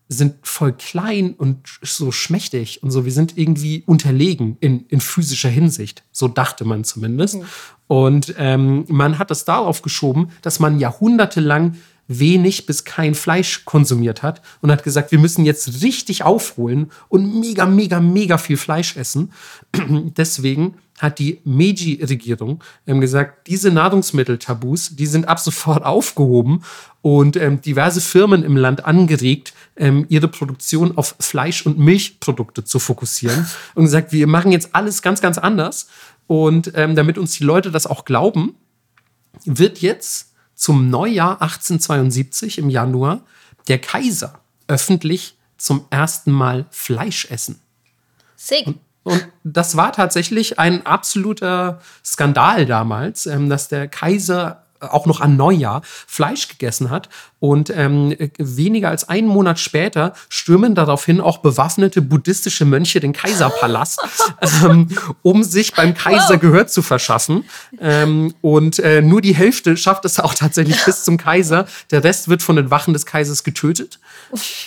sind voll klein und so schmächtig und so. Wir sind irgendwie unterlegen in, in physischer Hinsicht. So dachte man zumindest. Mhm. Und ähm, man hat es darauf geschoben, dass man jahrhundertelang wenig bis kein Fleisch konsumiert hat und hat gesagt, wir müssen jetzt richtig aufholen und mega, mega, mega viel Fleisch essen. *clears throat* Deswegen hat die Meiji-Regierung ähm, gesagt, diese Nahrungsmitteltabus, die sind ab sofort aufgehoben und ähm, diverse Firmen im Land angeregt, ähm, ihre Produktion auf Fleisch- und Milchprodukte zu fokussieren *laughs* und gesagt, wir machen jetzt alles ganz, ganz anders. Und ähm, damit uns die Leute das auch glauben, wird jetzt zum Neujahr 1872 im Januar der Kaiser öffentlich zum ersten Mal Fleisch essen. Sick. Und, und das war tatsächlich ein absoluter Skandal damals, ähm, dass der Kaiser auch noch an Neujahr Fleisch gegessen hat. Und ähm, weniger als einen Monat später stürmen daraufhin auch bewaffnete buddhistische Mönche den Kaiserpalast, *laughs* ähm, um sich beim Kaiser Gehör zu verschaffen. Ähm, und äh, nur die Hälfte schafft es auch tatsächlich bis zum Kaiser. Der Rest wird von den Wachen des Kaisers getötet.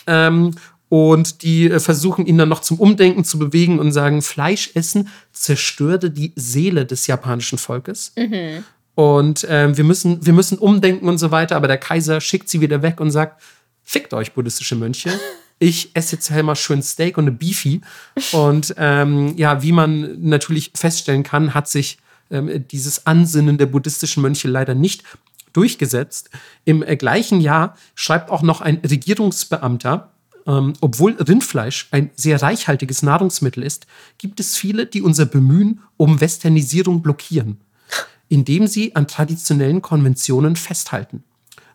Ähm, und die äh, versuchen ihn dann noch zum Umdenken zu bewegen und sagen, Fleisch essen zerstörte die Seele des japanischen Volkes. Mhm. Und äh, wir, müssen, wir müssen umdenken und so weiter. Aber der Kaiser schickt sie wieder weg und sagt: Fickt euch, buddhistische Mönche. *laughs* Ich esse jetzt halt mal schön Steak und eine Beefy. Und ähm, ja, wie man natürlich feststellen kann, hat sich ähm, dieses Ansinnen der buddhistischen Mönche leider nicht durchgesetzt. Im äh, gleichen Jahr schreibt auch noch ein Regierungsbeamter, ähm, obwohl Rindfleisch ein sehr reichhaltiges Nahrungsmittel ist, gibt es viele, die unser Bemühen um Westernisierung blockieren indem sie an traditionellen Konventionen festhalten.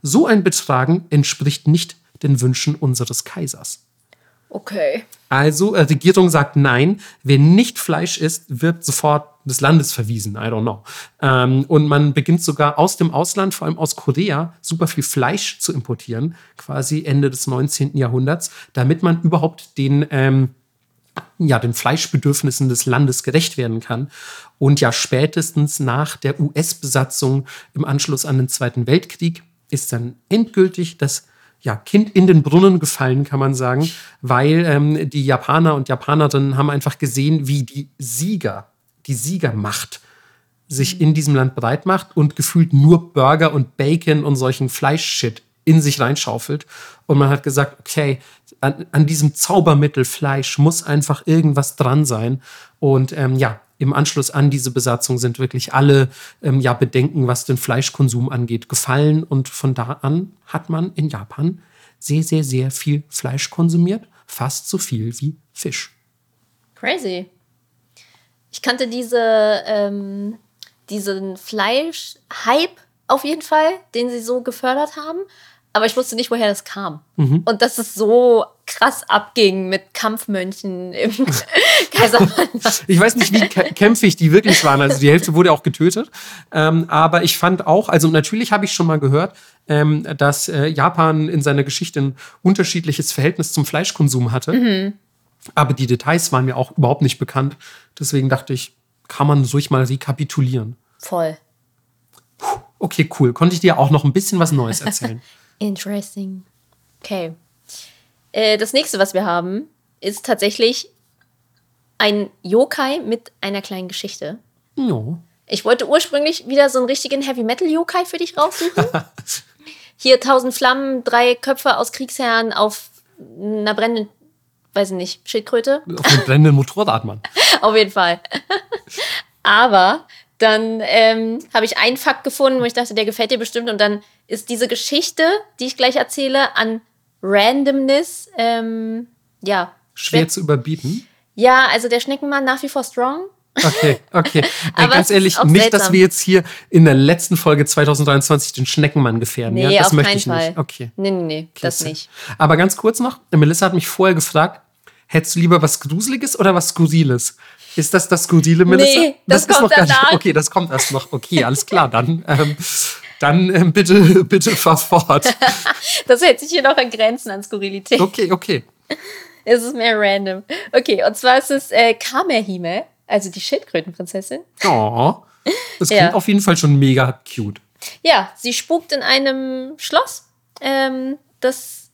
So ein Betragen entspricht nicht den Wünschen unseres Kaisers. Okay. Also, äh, Regierung sagt nein, wer nicht Fleisch isst, wird sofort des Landes verwiesen. I don't know. Ähm, und man beginnt sogar aus dem Ausland, vor allem aus Korea, super viel Fleisch zu importieren, quasi Ende des 19. Jahrhunderts, damit man überhaupt den ähm, ja, den Fleischbedürfnissen des Landes gerecht werden kann. Und ja, spätestens nach der US-Besatzung im Anschluss an den Zweiten Weltkrieg ist dann endgültig das ja, Kind in den Brunnen gefallen, kann man sagen, weil ähm, die Japaner und Japanerinnen haben einfach gesehen, wie die Sieger, die Siegermacht sich in diesem Land breit macht und gefühlt nur Burger und Bacon und solchen Fleischshit in sich reinschaufelt. Und man hat gesagt, okay, an, an diesem Zaubermittel Fleisch muss einfach irgendwas dran sein. Und ähm, ja, im Anschluss an diese Besatzung sind wirklich alle ähm, ja, Bedenken, was den Fleischkonsum angeht, gefallen. Und von da an hat man in Japan sehr, sehr, sehr viel Fleisch konsumiert. Fast so viel wie Fisch. Crazy. Ich kannte diese, ähm, diesen Fleisch-Hype auf jeden Fall, den sie so gefördert haben aber ich wusste nicht, woher das kam. Mhm. Und dass es so krass abging mit Kampfmönchen im *laughs* Kaiserwald. Ich weiß nicht, wie kämpfig die wirklich waren. Also die Hälfte wurde auch getötet. Ähm, aber ich fand auch, also natürlich habe ich schon mal gehört, ähm, dass äh, Japan in seiner Geschichte ein unterschiedliches Verhältnis zum Fleischkonsum hatte. Mhm. Aber die Details waren mir auch überhaupt nicht bekannt. Deswegen dachte ich, kann man ruhig mal rekapitulieren. Voll. Okay, cool. Konnte ich dir auch noch ein bisschen was Neues erzählen. *laughs* Interesting. Okay. Äh, das nächste, was wir haben, ist tatsächlich ein Yokai mit einer kleinen Geschichte. No. Ich wollte ursprünglich wieder so einen richtigen Heavy Metal Yokai für dich raussuchen. *laughs* Hier tausend Flammen, drei Köpfe aus Kriegsherren auf einer brennenden, weiß ich nicht, Schildkröte. Auf einem brennenden Motorrad, Mann. *laughs* auf jeden Fall. *laughs* Aber dann ähm, habe ich einen Fakt gefunden, wo ich dachte, der gefällt dir bestimmt. Und dann ist diese Geschichte, die ich gleich erzähle, an Randomness, ähm, ja. Schwer, schwer zu überbieten. Ja, also der Schneckenmann nach wie vor strong. Okay, okay. *laughs* Ey, Aber ganz ehrlich, nicht, dass seltsam. wir jetzt hier in der letzten Folge 2023 den Schneckenmann gefährden. Nee, ja? Das auf möchte keinen ich Fall. nicht. Okay. Nee, nee, nee, das Klasse. nicht. Aber ganz kurz noch, Melissa hat mich vorher gefragt, hättest du lieber was Gruseliges oder was Skurriles? Ist das das Skurrile, Melissa? Nee, das kommt gar nicht. danach. Okay, das kommt erst noch. Okay, alles klar, dann, ähm, dann ähm, bitte, *laughs* bitte fahr fort. *laughs* Das hält sich hier noch in Grenzen an Skurrilität. Okay, okay. Es ist mehr random. Okay, und zwar ist es äh, Kamehime, also die Schildkrötenprinzessin. Oh, das Ja. klingt auf jeden Fall schon mega cute. Ja, sie spukt in einem Schloss, ähm, das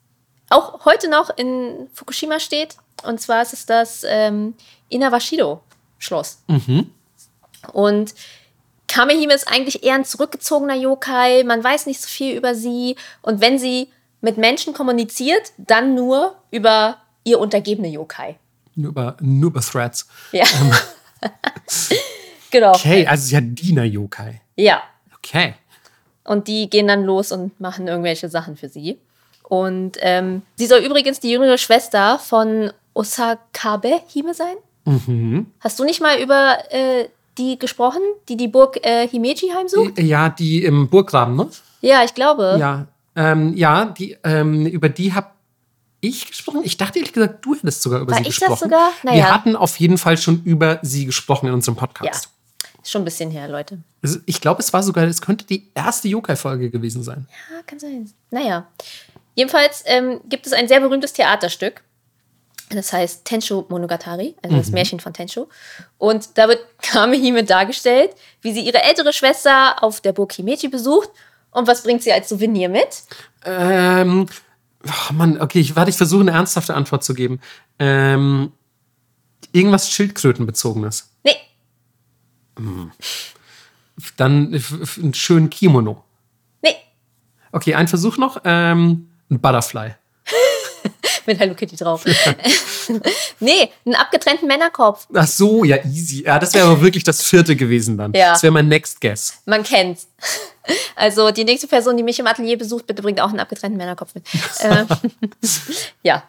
auch heute noch in Fukushima steht. Und zwar ist es das ähm, Inawashido-Schloss. Und Kamehime ist eigentlich eher ein zurückgezogener Yokai. Man weiß nicht so viel über sie. Und wenn sie mit Menschen kommuniziert, dann nur über ihr untergebene Yokai. Nur über, nur über Threads. Ja. *laughs* genau. Okay, also sie hat Diener-Yokai. Ja. Okay. Und die gehen dann los und machen irgendwelche Sachen für sie. Und ähm, sie soll übrigens die jüngere Schwester von Osakabe Hime sein. Hast du nicht mal über äh, die gesprochen, die die Burg äh, Himeji heimsucht? Ja, die im Burggraben, ne? Ja, ich glaube. Ja, ähm, ja, die, ähm, über die habe ich gesprochen. Ich dachte ehrlich gesagt, du hättest sogar über War sie ich das gesprochen. sogar? Wir Naja. hatten auf jeden Fall schon über sie gesprochen in unserem Ja. Podcast. Ist schon ein bisschen her, Leute. Also Ich glaube, es war sogar, es könnte die erste Yokai-Folge gewesen sein. Ah, kann sein. Naja. Jedenfalls ähm, gibt es ein sehr berühmtes Theaterstück. Das heißt Tensho Monogatari, also das Märchen von Tensho. Und da wird *laughs* Kamehime dargestellt, wie sie ihre ältere Schwester auf der Burg Himeji besucht. Und was bringt sie als Souvenir mit? Ähm, oh Mann, okay, ich, warte, ich versuche eine ernsthafte Antwort zu geben. Ähm, irgendwas Schildkrötenbezogenes. Nee, Dann f- f- einen schönen Kimono. nee, Okay, ein Versuch noch. Ähm, ein Butterfly. Mit Hello Kitty drauf. *laughs* nee, einen abgetrennten Männerkopf. Ach so, ja, easy. Ja, das wäre aber wirklich das vierte gewesen dann. Ja. Das wäre mein Next Guess. Man kennt's. *laughs* Also die nächste Person, die mich im Atelier besucht, bitte bringt auch einen abgetrennten Männerkopf mit. *laughs* äh, ja.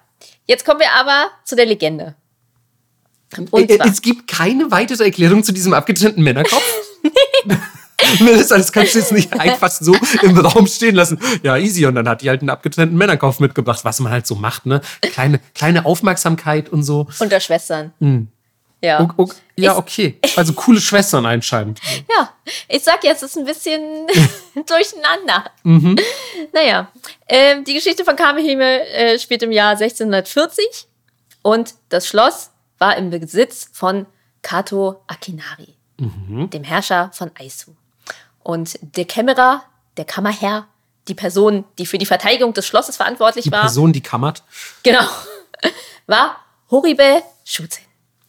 Jetzt kommen wir aber zu der Legende. Und Äh, zwar, Es gibt keine weitere Erklärung zu diesem abgetrennten Männerkopf. *laughs* Melissa, das kannst du jetzt nicht einfach so im Raum stehen lassen. Ja, easy. Und dann hat die halt einen abgetrennten Männerkopf mitgebracht, was man halt so macht, ne? Kleine, kleine Aufmerksamkeit und so. unter Schwestern. Ja. O- ja, okay. Also coole Schwestern anscheinend. *laughs* Ja, ich sag jetzt, es ist ein bisschen *laughs* durcheinander. Naja, ähm, die Geschichte von Kamehime äh, spielt im Jahr 1640 und das Schloss war im Besitz von Kato Akinari, dem Herrscher von Aizu. Und der Kämmerer, der Kammerherr, die Person, die für die Verteidigung des Schlosses verantwortlich Die war, Person, die kammert. Genau. *laughs* War Horibe Shuzen.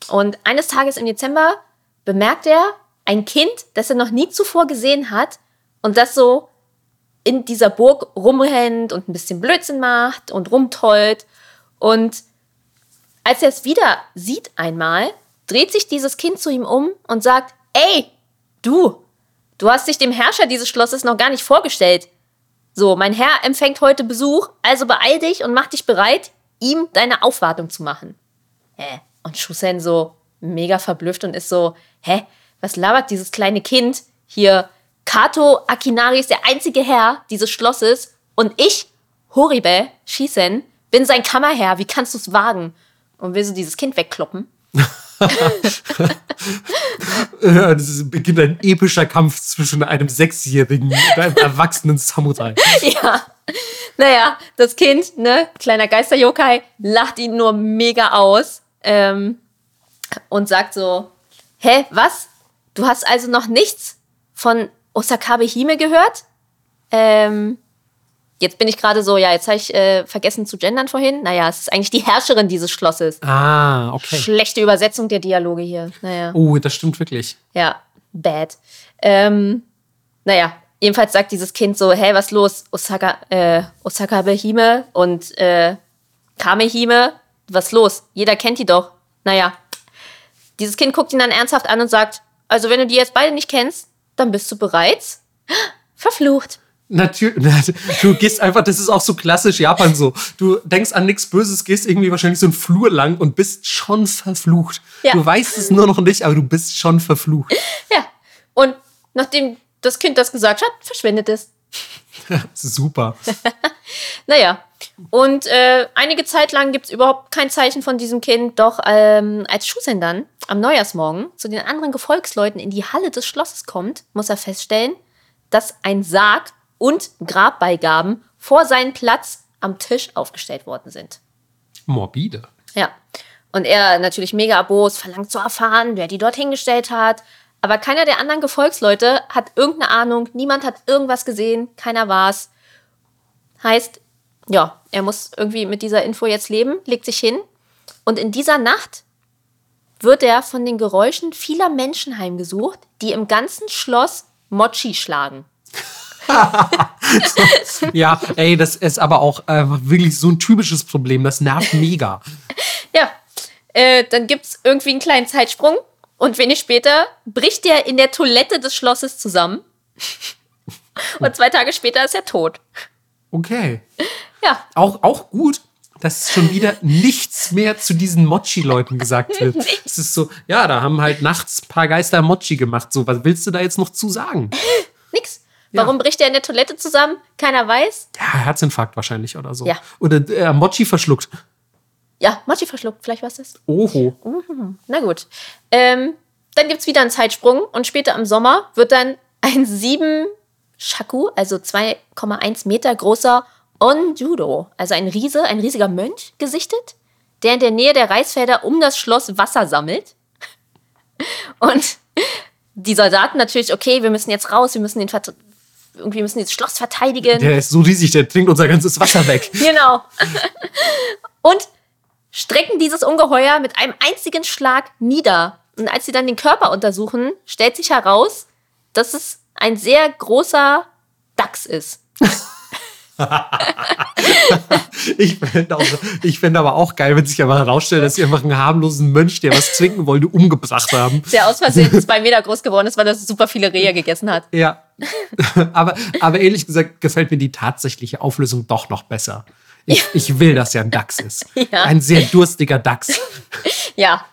Und eines Tages im Dezember bemerkt er ein Kind, das er noch nie zuvor gesehen hat und das so in dieser Burg rumrennt und ein bisschen Blödsinn macht und rumtollt. Und als er es wieder sieht einmal, dreht sich dieses Kind zu ihm um und sagt, ey, du, du hast dich dem Herrscher dieses Schlosses noch gar nicht vorgestellt. So, mein Herr empfängt heute Besuch, also beeil dich und mach dich bereit, ihm deine Aufwartung zu machen. Hä? Und Shusen so mega verblüfft und ist so, hä, was labert dieses kleine Kind hier? Kato Akinari ist der einzige Herr dieses Schlosses und ich, Horibe Shisen, bin sein Kammerherr. Wie kannst du es wagen? Und will so dieses Kind wegkloppen. *laughs* *laughs* Ist, beginnt ein epischer Kampf zwischen einem Sechsjährigen und einem erwachsenen Samurai. *laughs* Ja. Naja, das Kind, ne, kleiner Geister-Yokai, lacht ihn nur mega aus ähm, und sagt so: Hä, was? Du hast also noch nichts von Osakabe Hime gehört? Ähm, jetzt bin ich gerade so, ja, jetzt habe ich äh, vergessen zu gendern vorhin. Naja, es ist eigentlich die Herrscherin dieses Schlosses. Ah, okay. Schlechte Übersetzung der Dialoge hier. Naja. Oh, das stimmt wirklich. Ja, bad. Ähm, naja, jedenfalls sagt dieses Kind so, hey, was los? Osaka, äh, Osaka Behime und äh, Kamehime, was los? Jeder kennt die doch. Naja, dieses Kind guckt ihn dann ernsthaft an und sagt, also wenn du die jetzt beide nicht kennst, dann bist du bereits *gasps* verflucht. Natürlich, *laughs* du gehst einfach, das ist auch so klassisch Japan so. Du denkst an nichts Böses, gehst irgendwie wahrscheinlich so einen Flur lang und bist schon verflucht. Ja. Du weißt es nur noch nicht, aber du bist schon verflucht. Ja. Und nachdem das Kind das gesagt hat, verschwindet es. *laughs* Super. *laughs* Naja. Und äh, einige Zeit lang gibt es überhaupt kein Zeichen von diesem Kind. Doch ähm, als Schusen dann am Neujahrsmorgen zu den anderen Gefolgsleuten in die Halle des Schlosses kommt, muss er feststellen, dass ein Sarg und Grabbeigaben vor seinem Platz am Tisch aufgestellt worden sind. Morbide. Ja. Und er natürlich mega erbost, verlangt zu erfahren, wer die dort hingestellt hat. Aber keiner der anderen Gefolgsleute hat irgendeine Ahnung, niemand hat irgendwas gesehen, keiner war's. Heißt, ja, er muss irgendwie mit dieser Info jetzt leben, legt sich hin. Und in dieser Nacht wird er von den Geräuschen vieler Menschen heimgesucht, die im ganzen Schloss Mochi schlagen. *laughs* Ja, ey, das ist aber auch äh, wirklich so ein typisches Problem. Das nervt mega. Ja, äh, dann gibt's irgendwie einen kleinen Zeitsprung und wenig später bricht er in der Toilette des Schlosses zusammen. *laughs* Und zwei Tage später ist er tot. Okay. Ja, Auch, auch gut, dass schon wieder nichts mehr zu diesen Mochi-Leuten gesagt wird. *laughs* Es ist so, ja, da haben halt nachts ein paar Geister Mochi gemacht. So, was willst du da jetzt noch zu sagen? Warum bricht er in der Toilette zusammen? Keiner weiß. Ja, Herzinfarkt wahrscheinlich oder so. Ja. Oder äh, Mochi verschluckt. Ja, Mochi verschluckt, vielleicht was das. Oho. Na gut. Ähm, dann gibt's wieder einen Zeitsprung und später im Sommer wird dann ein 7 Shaku, also 2,1 Meter großer Onjudo, also ein Riese, ein riesiger Mönch, gesichtet, der in der Nähe der Reisfelder um das Schloss Wasser sammelt. *laughs* Und die Soldaten natürlich, okay, wir müssen jetzt raus, wir müssen den Vert irgendwie müssen das Schloss verteidigen. Der ist so riesig, der trinkt unser ganzes Wasser weg. *laughs* Genau. *laughs* Und strecken dieses Ungeheuer mit einem einzigen Schlag nieder. Und als sie dann den Körper untersuchen, stellt sich heraus, dass es ein sehr großer Dachs ist. *laughs* Ich fände ich fänd aber auch geil, wenn sich aber herausstellt, dass sie einfach einen harmlosen Mönch, der was trinken wollte, umgebracht haben. Der aus Versehen *laughs* zwei Meter groß geworden ist, weil er super viele Rehe gegessen hat. Ja. *laughs* aber, aber ehrlich gesagt gefällt mir die tatsächliche Auflösung doch noch besser. Ich, ich will, dass er ein Dachs ist. *laughs* Ja. Ein sehr durstiger Dachs. Ja.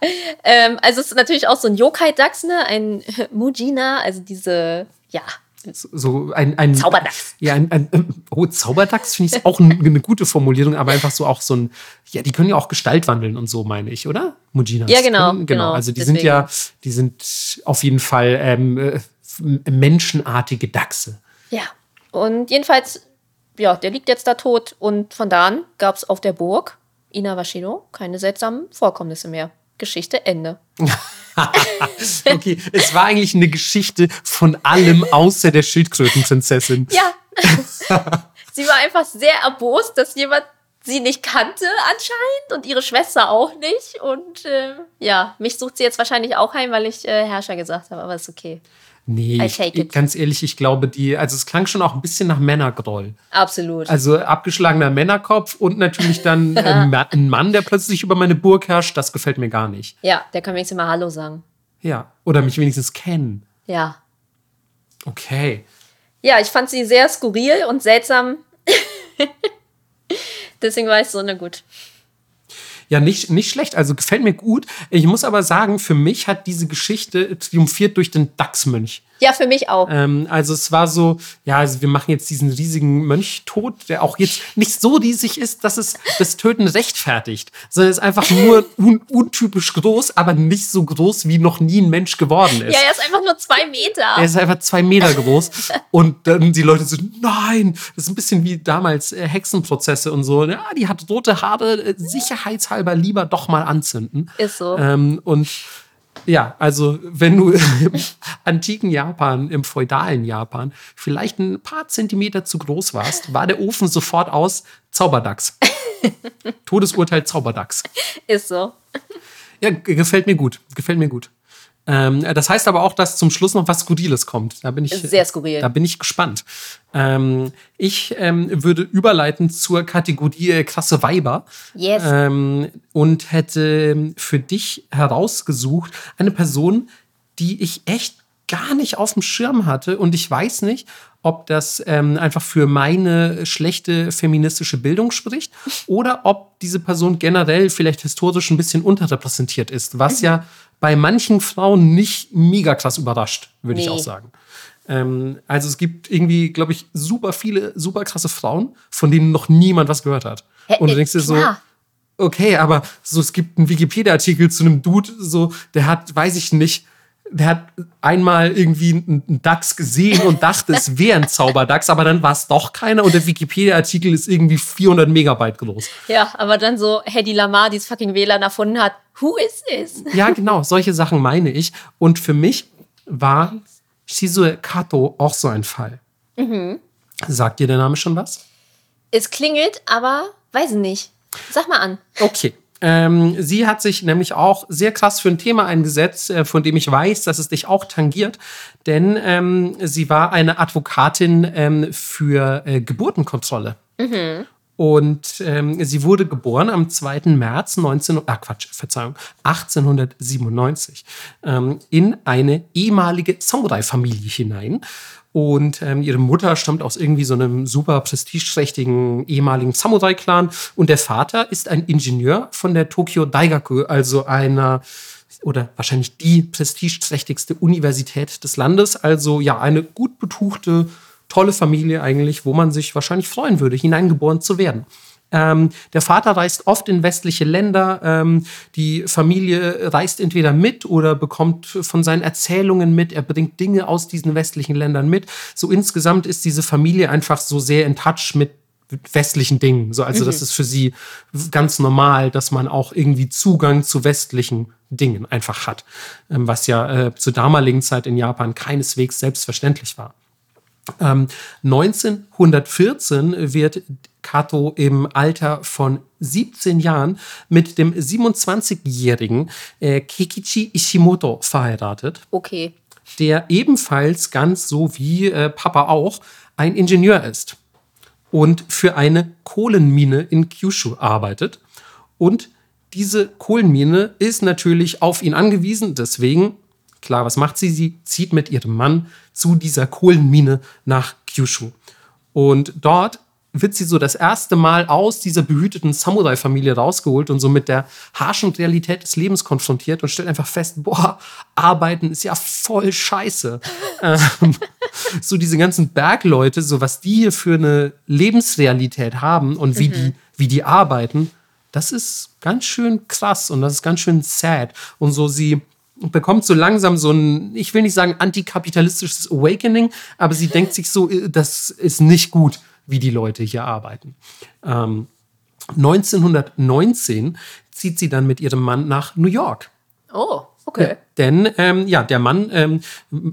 Ähm, also es ist natürlich auch so ein Yokai-Dachs, ne? Ein Mujina, also diese, ja, So ein, ein Zauberdachs. Ja, ein, ein, oh, Zauberdachs finde ich auch ein, eine gute Formulierung, aber einfach so auch so ein, ja, die können ja auch Gestalt wandeln und so, meine ich, oder? Mujinas. Ja, genau, Können- genau, Also die deswegen. sind ja, die sind auf jeden Fall ähm, äh, menschenartige Dachse. Ja. Und jedenfalls, ja, der liegt jetzt da tot und von da an gab es auf der Burg Inawashiro keine seltsamen Vorkommnisse mehr. Geschichte Ende. *laughs* Okay, es war eigentlich eine Geschichte von allem außer der Schildkrötenprinzessin. Ja. *laughs* sie war einfach sehr erbost, dass jemand sie nicht kannte anscheinend und ihre Schwester auch nicht. Und äh, ja, mich sucht sie jetzt wahrscheinlich auch heim, weil ich äh, Herrscher gesagt habe, aber ist okay. Nee, ich, ganz ehrlich, ich glaube, die, also es klang schon auch ein bisschen nach Männergroll. Absolut. Also abgeschlagener Männerkopf und natürlich dann *laughs* äh, Ma- ein Mann, der plötzlich über meine Burg herrscht, das gefällt mir gar nicht. ja, der kann wenigstens mal Hallo sagen. Ja. Oder mich wenigstens kennen. Ja. Okay. Ja, ich fand sie sehr skurril und seltsam. *laughs* Deswegen war ich so, na gut. Ja, nicht, nicht schlecht. Also gefällt mir gut. Ich muss aber sagen, für mich hat diese Geschichte triumphiert durch den Dachsmönch. Ja, für mich auch. Ähm, also es war so, ja, also wir machen jetzt diesen riesigen Mönch tot, der auch jetzt nicht so riesig ist, dass es das Töten rechtfertigt, sondern ist einfach nur un untypisch groß, aber nicht so groß, wie noch nie ein Mensch geworden ist. Ja, er ist einfach nur zwei Meter. Er ist einfach zwei Meter groß. Und dann die Leute so, nein, das ist ein bisschen wie damals äh, Hexenprozesse und so. Ja, die hat rote Haare, äh, sicherheitshalber lieber doch mal anzünden. Ist so. Ähm, und ja, also wenn du im *laughs* antiken Japan, im feudalen Japan, vielleicht ein paar Zentimeter zu groß warst, war der Ofen sofort aus Zauberdachs. *laughs* Todesurteil Zauberdachs. Ist so. Ja, gefällt mir gut. Gefällt mir gut. Ähm, das heißt aber auch, dass zum Schluss noch was Skurriles kommt. Da bin ich sehr skurril. Da bin ich gespannt. Ähm, ich ähm, würde überleiten zur Kategorie äh, krasse Weiber Yes. ähm, und hätte für dich herausgesucht eine Person, die ich echt gar nicht auf dem Schirm hatte. Und ich weiß nicht, ob das ähm, einfach für meine schlechte feministische Bildung spricht *laughs* oder ob diese Person generell vielleicht historisch ein bisschen unterrepräsentiert ist, was ja bei manchen Frauen nicht mega krass überrascht, würde ich Nee. auch sagen. Ähm, also es gibt irgendwie, glaube ich, super viele, super krasse Frauen, von denen noch niemand was gehört hat. Hä, Und du äh, denkst dir so, okay, aber so, es gibt einen Wikipedia-Artikel zu einem Dude, so, der hat, weiß ich nicht, der hat einmal irgendwie einen Dachs gesehen und dachte, es wäre ein Zauberdachs, aber dann war es doch keiner und der Wikipedia-Artikel ist irgendwie 400 Megabyte groß. Ja, aber dann so Hedy Lamar, die das fucking WLAN erfunden hat. Who is this? *laughs* Ja, genau, solche Sachen meine ich. Und für mich war Shizue Kato auch so ein Fall. Sagt dir der Name schon was? Es klingelt, aber weiß ich nicht. Sag mal an. Okay. Ähm, sie hat sich nämlich auch sehr krass für ein Thema eingesetzt, äh, von dem ich weiß, dass es dich auch tangiert. Denn ähm, sie war eine Advokatin ähm, für äh, Geburtenkontrolle. Und ähm, sie wurde geboren am 2. März 19, ah, Quatsch, Verzeihung, 1897 ähm, in eine ehemalige Samurai-Familie hinein. Und ähm, ihre Mutter stammt aus irgendwie so einem super prestigeträchtigen ehemaligen Samurai-Clan. Und der Vater ist ein Ingenieur von der Tokyo Daigaku, also einer oder wahrscheinlich die prestigeträchtigste Universität des Landes. Also ja, eine gut betuchte, tolle Familie eigentlich, wo man sich wahrscheinlich freuen würde, hineingeboren zu werden. Ähm, der Vater reist oft in westliche Länder. Ähm, die Familie reist entweder mit oder bekommt von seinen Erzählungen mit. Er bringt Dinge aus diesen westlichen Ländern mit. So insgesamt ist diese Familie einfach so sehr in Touch mit westlichen Dingen. So, also das ist für sie ganz normal, dass man auch irgendwie Zugang zu westlichen Dingen einfach hat, ähm, was ja äh, zur damaligen Zeit in Japan keineswegs selbstverständlich war. Ähm, 1914 wird Kato im Alter von 17 Jahren mit dem 27-jährigen äh, Kikichi Ishimoto verheiratet, Okay. der ebenfalls ganz so wie äh, Papa auch ein Ingenieur ist und für eine Kohlenmine in Kyushu arbeitet. Und diese Kohlenmine ist natürlich auf ihn angewiesen. Deswegen, klar, was macht sie? Sie zieht mit ihrem Mann zu dieser Kohlenmine nach Kyushu. Und dort wird sie so das erste Mal aus dieser behüteten Samurai-Familie rausgeholt und so mit der harschen Realität des Lebens konfrontiert und stellt einfach fest, boah, arbeiten ist ja voll scheiße. *laughs* ähm, so diese ganzen Bergleute, so was die hier für eine Lebensrealität haben und wie, die, wie die arbeiten, das ist ganz schön krass und das ist ganz schön sad. Und so sie bekommt so langsam so ein, ich will nicht sagen antikapitalistisches Awakening, aber sie denkt sich so, äh, das ist nicht gut, wie die Leute hier arbeiten. Ähm, 1919 zieht sie dann mit ihrem Mann nach New York. Oh, okay. Denn ähm, ja, der Mann ähm,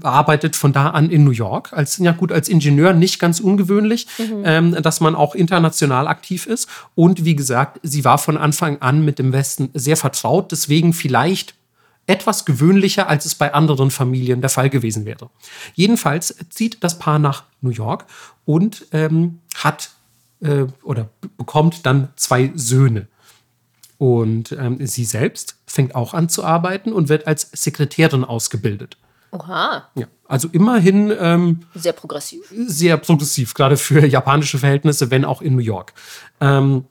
arbeitet von da an in New York als ja gut als Ingenieur nicht ganz ungewöhnlich, ähm, dass man auch international aktiv ist. Und wie gesagt, sie war von Anfang an mit dem Westen sehr vertraut, deswegen vielleicht etwas gewöhnlicher, als es bei anderen Familien der Fall gewesen wäre. Jedenfalls zieht das Paar nach New York und ähm, hat äh, oder bekommt dann zwei Söhne. Und ähm, sie selbst fängt auch an zu arbeiten und wird als Sekretärin ausgebildet. Oha. Ja, also immerhin ähm, Sehr progressiv. sehr progressiv, gerade für japanische Verhältnisse, wenn auch in New York. Ähm,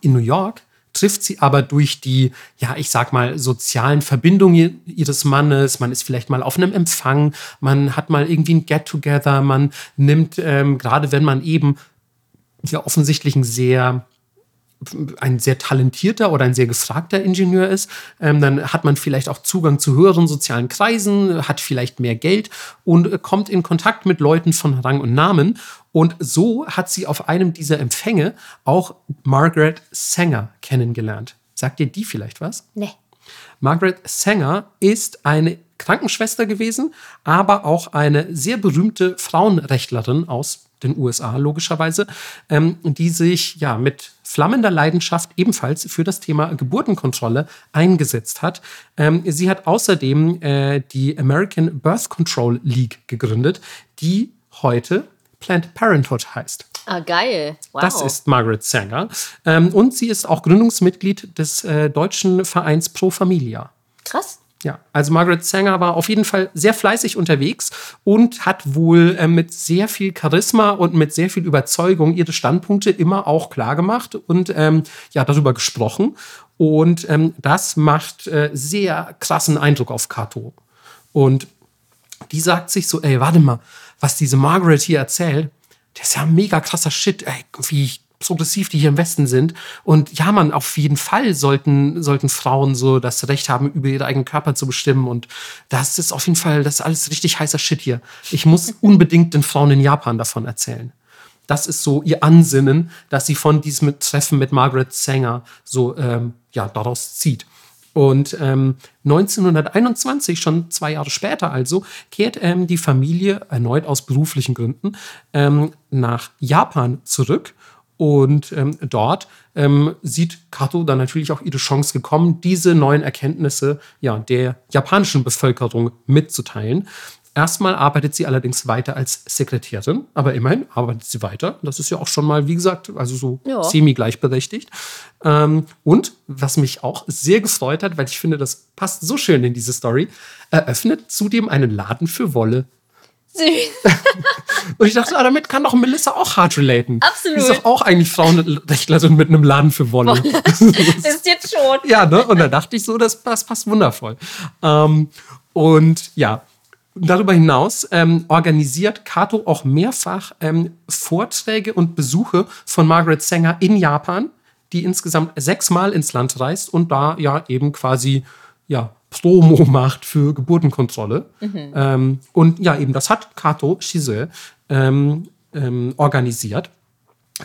in New York trifft sie aber durch die, ja, ich sag mal, sozialen Verbindungen ihres Mannes. Man ist vielleicht mal auf einem Empfang, man hat mal irgendwie ein Get-Together, man nimmt, ähm, gerade wenn man eben ja offensichtlich ein sehr ein sehr talentierter oder ein sehr gefragter Ingenieur ist, ähm, dann hat man vielleicht auch Zugang zu höheren sozialen Kreisen, hat vielleicht mehr Geld und äh, kommt in Kontakt mit Leuten von Rang und Namen. Und so hat sie auf einem dieser Empfänge auch Margaret Sanger kennengelernt. Sagt dir die vielleicht was? Nee. Margaret Sanger ist eine Krankenschwester gewesen, aber auch eine sehr berühmte Frauenrechtlerin aus den USA logischerweise, ähm, die sich ja mit flammender Leidenschaft ebenfalls für das Thema Geburtenkontrolle eingesetzt hat. Ähm, sie hat außerdem äh, die American Birth Control League gegründet, die heute Planned Parenthood heißt. Ah, geil. Wow. Das ist Margaret Sanger. Ähm, und sie ist auch Gründungsmitglied des äh, deutschen Vereins Pro Familia. krass. Ja, also Margaret Sanger war auf jeden Fall sehr fleißig unterwegs und hat wohl äh, mit sehr viel Charisma und mit sehr viel Überzeugung ihre Standpunkte immer auch klar gemacht und ähm, ja, darüber gesprochen. Und ähm, das macht äh, sehr krassen Eindruck auf Cato. Und die sagt sich so, ey, warte mal, was diese Margaret hier erzählt, das ist ja mega krasser Shit, ey, wie progressiv die hier im Westen sind. Und ja, man, auf jeden Fall sollten, sollten Frauen so das Recht haben, über ihren eigenen Körper zu bestimmen. Und das ist auf jeden Fall, das ist alles richtig heißer Shit hier. Ich muss *laughs* unbedingt den Frauen in Japan davon erzählen. Das ist so ihr Ansinnen, dass sie von diesem Treffen mit Margaret Sanger so ähm, ja, daraus zieht. Und ähm, 1921, schon zwei Jahre später also, kehrt ähm, die Familie erneut aus beruflichen Gründen ähm, nach Japan zurück. Und ähm, dort ähm, sieht Kato dann natürlich auch ihre Chance gekommen, diese neuen Erkenntnisse ja, der japanischen Bevölkerung mitzuteilen. Erstmal arbeitet sie allerdings weiter als Sekretärin, aber immerhin arbeitet sie weiter. Das ist ja auch schon mal, wie gesagt, also so ja. semi-gleichberechtigt. Ähm, und was mich auch sehr gefreut hat, weil ich finde, das passt so schön in diese Story, eröffnet zudem einen Laden für Wolle. Süß. *laughs* und ich dachte, ah, damit kann doch Melissa auch hart relaten. Absolut. Sie ist doch auch eigentlich Frauenrechtlerin mit einem Laden für Wolle. Wolle. *laughs* ist jetzt schon. Ja, ne? Und da dachte ich so, das, das passt wundervoll. Ähm, und ja, Darüber hinaus ähm, organisiert Kato auch mehrfach ähm, Vorträge und Besuche von Margaret Sanger in Japan, die insgesamt sechsmal ins Land reist und da ja eben quasi ja, Promo *laughs* macht für Geburtenkontrolle. Mhm. Ähm, und ja, eben das hat Kato Shise ähm, ähm, organisiert.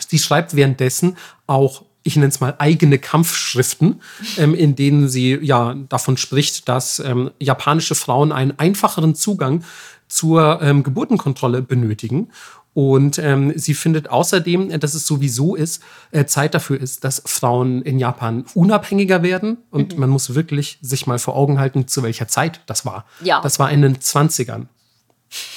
Sie schreibt währenddessen auch ich nenne es mal eigene Kampfschriften, ähm, in denen sie ja davon spricht, dass ähm, japanische Frauen einen einfacheren Zugang zur ähm, Geburtenkontrolle benötigen. Und ähm, sie findet außerdem, dass es sowieso ist, äh, Zeit dafür ist, dass Frauen in Japan unabhängiger werden. Und mhm. man muss wirklich sich mal vor Augen halten, zu welcher Zeit das war. Ja. Das war in den 20ern.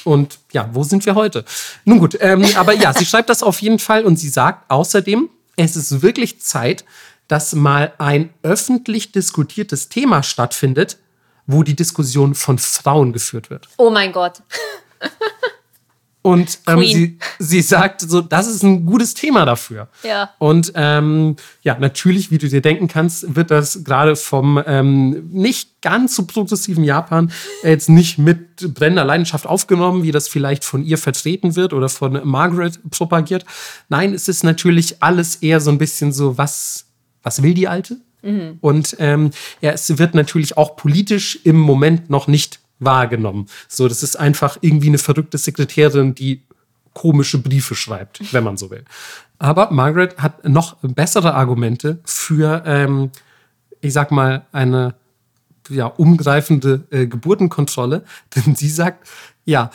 Und ja, wo sind wir heute? Nun gut, ähm, aber ja, sie schreibt das auf jeden Fall und sie sagt außerdem, es ist wirklich Zeit, dass mal ein öffentlich diskutiertes Thema stattfindet, wo die Diskussion von Frauen geführt wird. Oh mein Gott. *laughs* Und ähm, sie, sie sagt so, das ist ein gutes Thema dafür. Ja. Und ähm, ja, natürlich, wie du dir denken kannst, wird das gerade vom ähm, nicht ganz so progressiven Japan jetzt nicht mit brennender Leidenschaft aufgenommen, wie das vielleicht von ihr vertreten wird oder von Margaret propagiert. Nein, es ist natürlich alles eher so ein bisschen so, was, was will die Alte? Mhm. Und ähm, ja, es wird natürlich auch politisch im Moment noch nicht wahrgenommen. So, das ist einfach irgendwie eine verrückte Sekretärin, die komische Briefe schreibt, wenn man so will. Aber Margaret hat noch bessere Argumente für, ähm, ich sag mal, eine ja, umgreifende äh, Geburtenkontrolle, *laughs* denn sie sagt, ja,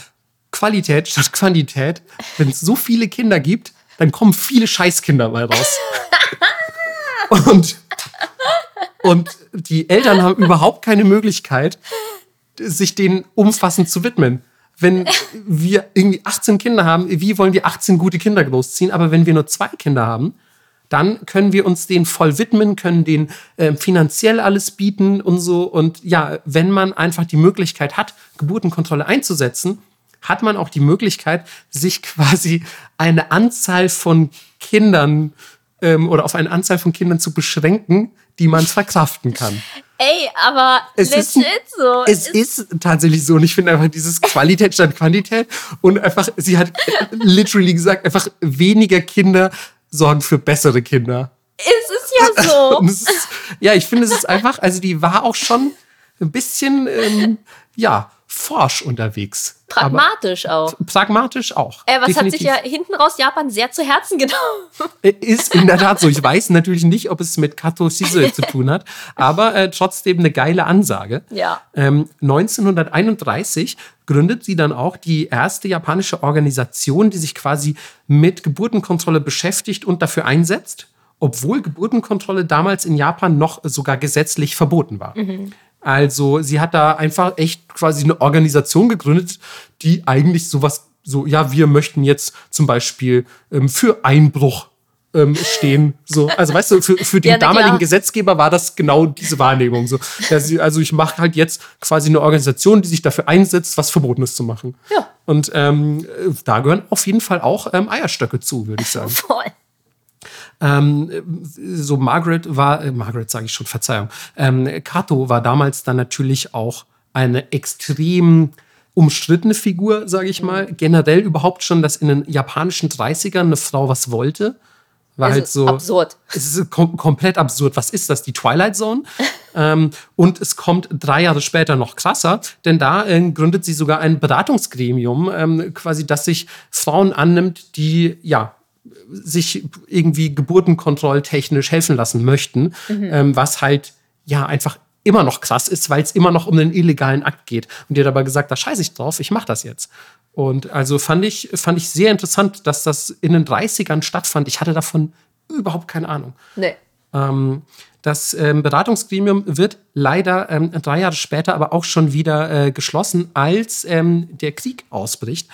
Qualität statt Quantität, wenn es so viele Kinder gibt, dann kommen viele Scheißkinder mal raus. *laughs* und, und die Eltern haben überhaupt keine Möglichkeit, sich denen umfassend zu widmen. Wenn *laughs* wir irgendwie 18 Kinder haben, wie wollen wir 18 gute Kinder großziehen? Aber wenn wir nur zwei Kinder haben, dann können wir uns denen voll widmen, können denen äh, finanziell alles bieten und so. Und ja, wenn man einfach die Möglichkeit hat, Geburtenkontrolle einzusetzen, hat man auch die Möglichkeit, sich *laughs* quasi eine Anzahl von Kindern ähm, oder auf eine Anzahl von Kindern zu beschränken, die man verkraften kann. *laughs* Ey, aber es legit ist, so. Es ist, ist tatsächlich so. Und ich finde einfach dieses Qualität statt Quantität. Und einfach, sie hat literally gesagt, einfach weniger Kinder sorgen für bessere Kinder. Es ist ja *laughs* so. ist, ja, ich finde, es ist einfach, also die war auch schon ein bisschen, ähm, ja, forsch unterwegs. Pragmatisch auch. Pragmatisch auch. Äh, was definitiv. hat sich ja hinten raus Japan sehr zu Herzen *laughs* genommen. Äh, ist in der Tat so. Ich weiß natürlich nicht, ob es mit Kato Shise zu tun hat, *laughs* aber äh, trotzdem eine geile Ansage. Ja. Ähm, 1931 gründet sie dann auch die erste japanische Organisation, die sich quasi mit Geburtenkontrolle beschäftigt und dafür einsetzt, obwohl Geburtenkontrolle damals in Japan noch sogar gesetzlich verboten war. Mhm. Also sie hat da einfach echt quasi eine Organisation gegründet, die eigentlich sowas so, ja, wir möchten jetzt zum Beispiel ähm, für Einbruch ähm, stehen. So. Also weißt du, für, für den Ja, damaligen. Gesetzgeber war das genau diese Wahrnehmung. So. Also ich mache halt jetzt quasi eine Organisation, die sich dafür einsetzt, was Verbotenes zu machen. Ja. Und ähm, da gehören auf jeden Fall auch ähm, Eierstöcke zu, würde ich sagen. *laughs* Voll. Ähm, so Margaret war, äh, Margaret sage ich schon, Verzeihung, ähm, Kato war damals dann natürlich auch eine extrem umstrittene Figur, sage ich mal. Generell überhaupt schon, dass in den japanischen 30ern eine Frau was wollte. War Also halt so. absurd. Es ist kom komplett absurd. Was ist das? Die Twilight Zone? *laughs* ähm, und es kommt drei Jahre später noch krasser, denn da äh, gründet sie sogar ein Beratungsgremium, ähm, quasi, das sich Frauen annimmt, die ja sich irgendwie geburtenkontrolltechnisch helfen lassen möchten, ähm, was halt ja einfach immer noch krass ist, weil es immer noch um einen illegalen Akt geht. Und die hat aber gesagt, da scheiße ich drauf, ich mache das jetzt. Und also fand ich, fand ich sehr interessant, dass das in den 30ern stattfand. Ich hatte davon überhaupt keine Ahnung. Nee. Ähm, das ähm, Beratungsgremium wird leider ähm, drei Jahre später aber auch schon wieder äh, geschlossen, als ähm, der Krieg ausbricht.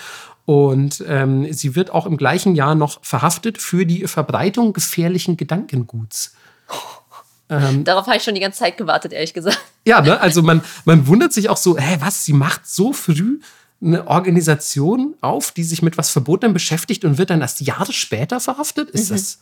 Und ähm, sie wird auch im gleichen Jahr noch verhaftet für die Verbreitung gefährlichen Gedankenguts. *laughs* Darauf habe ich schon die ganze Zeit gewartet, ehrlich gesagt. Ja, ne? also man, man wundert sich auch so, hä, was, sie macht so früh eine Organisation auf, die sich mit was Verbotenem beschäftigt und wird dann erst Jahre später verhaftet? Ist das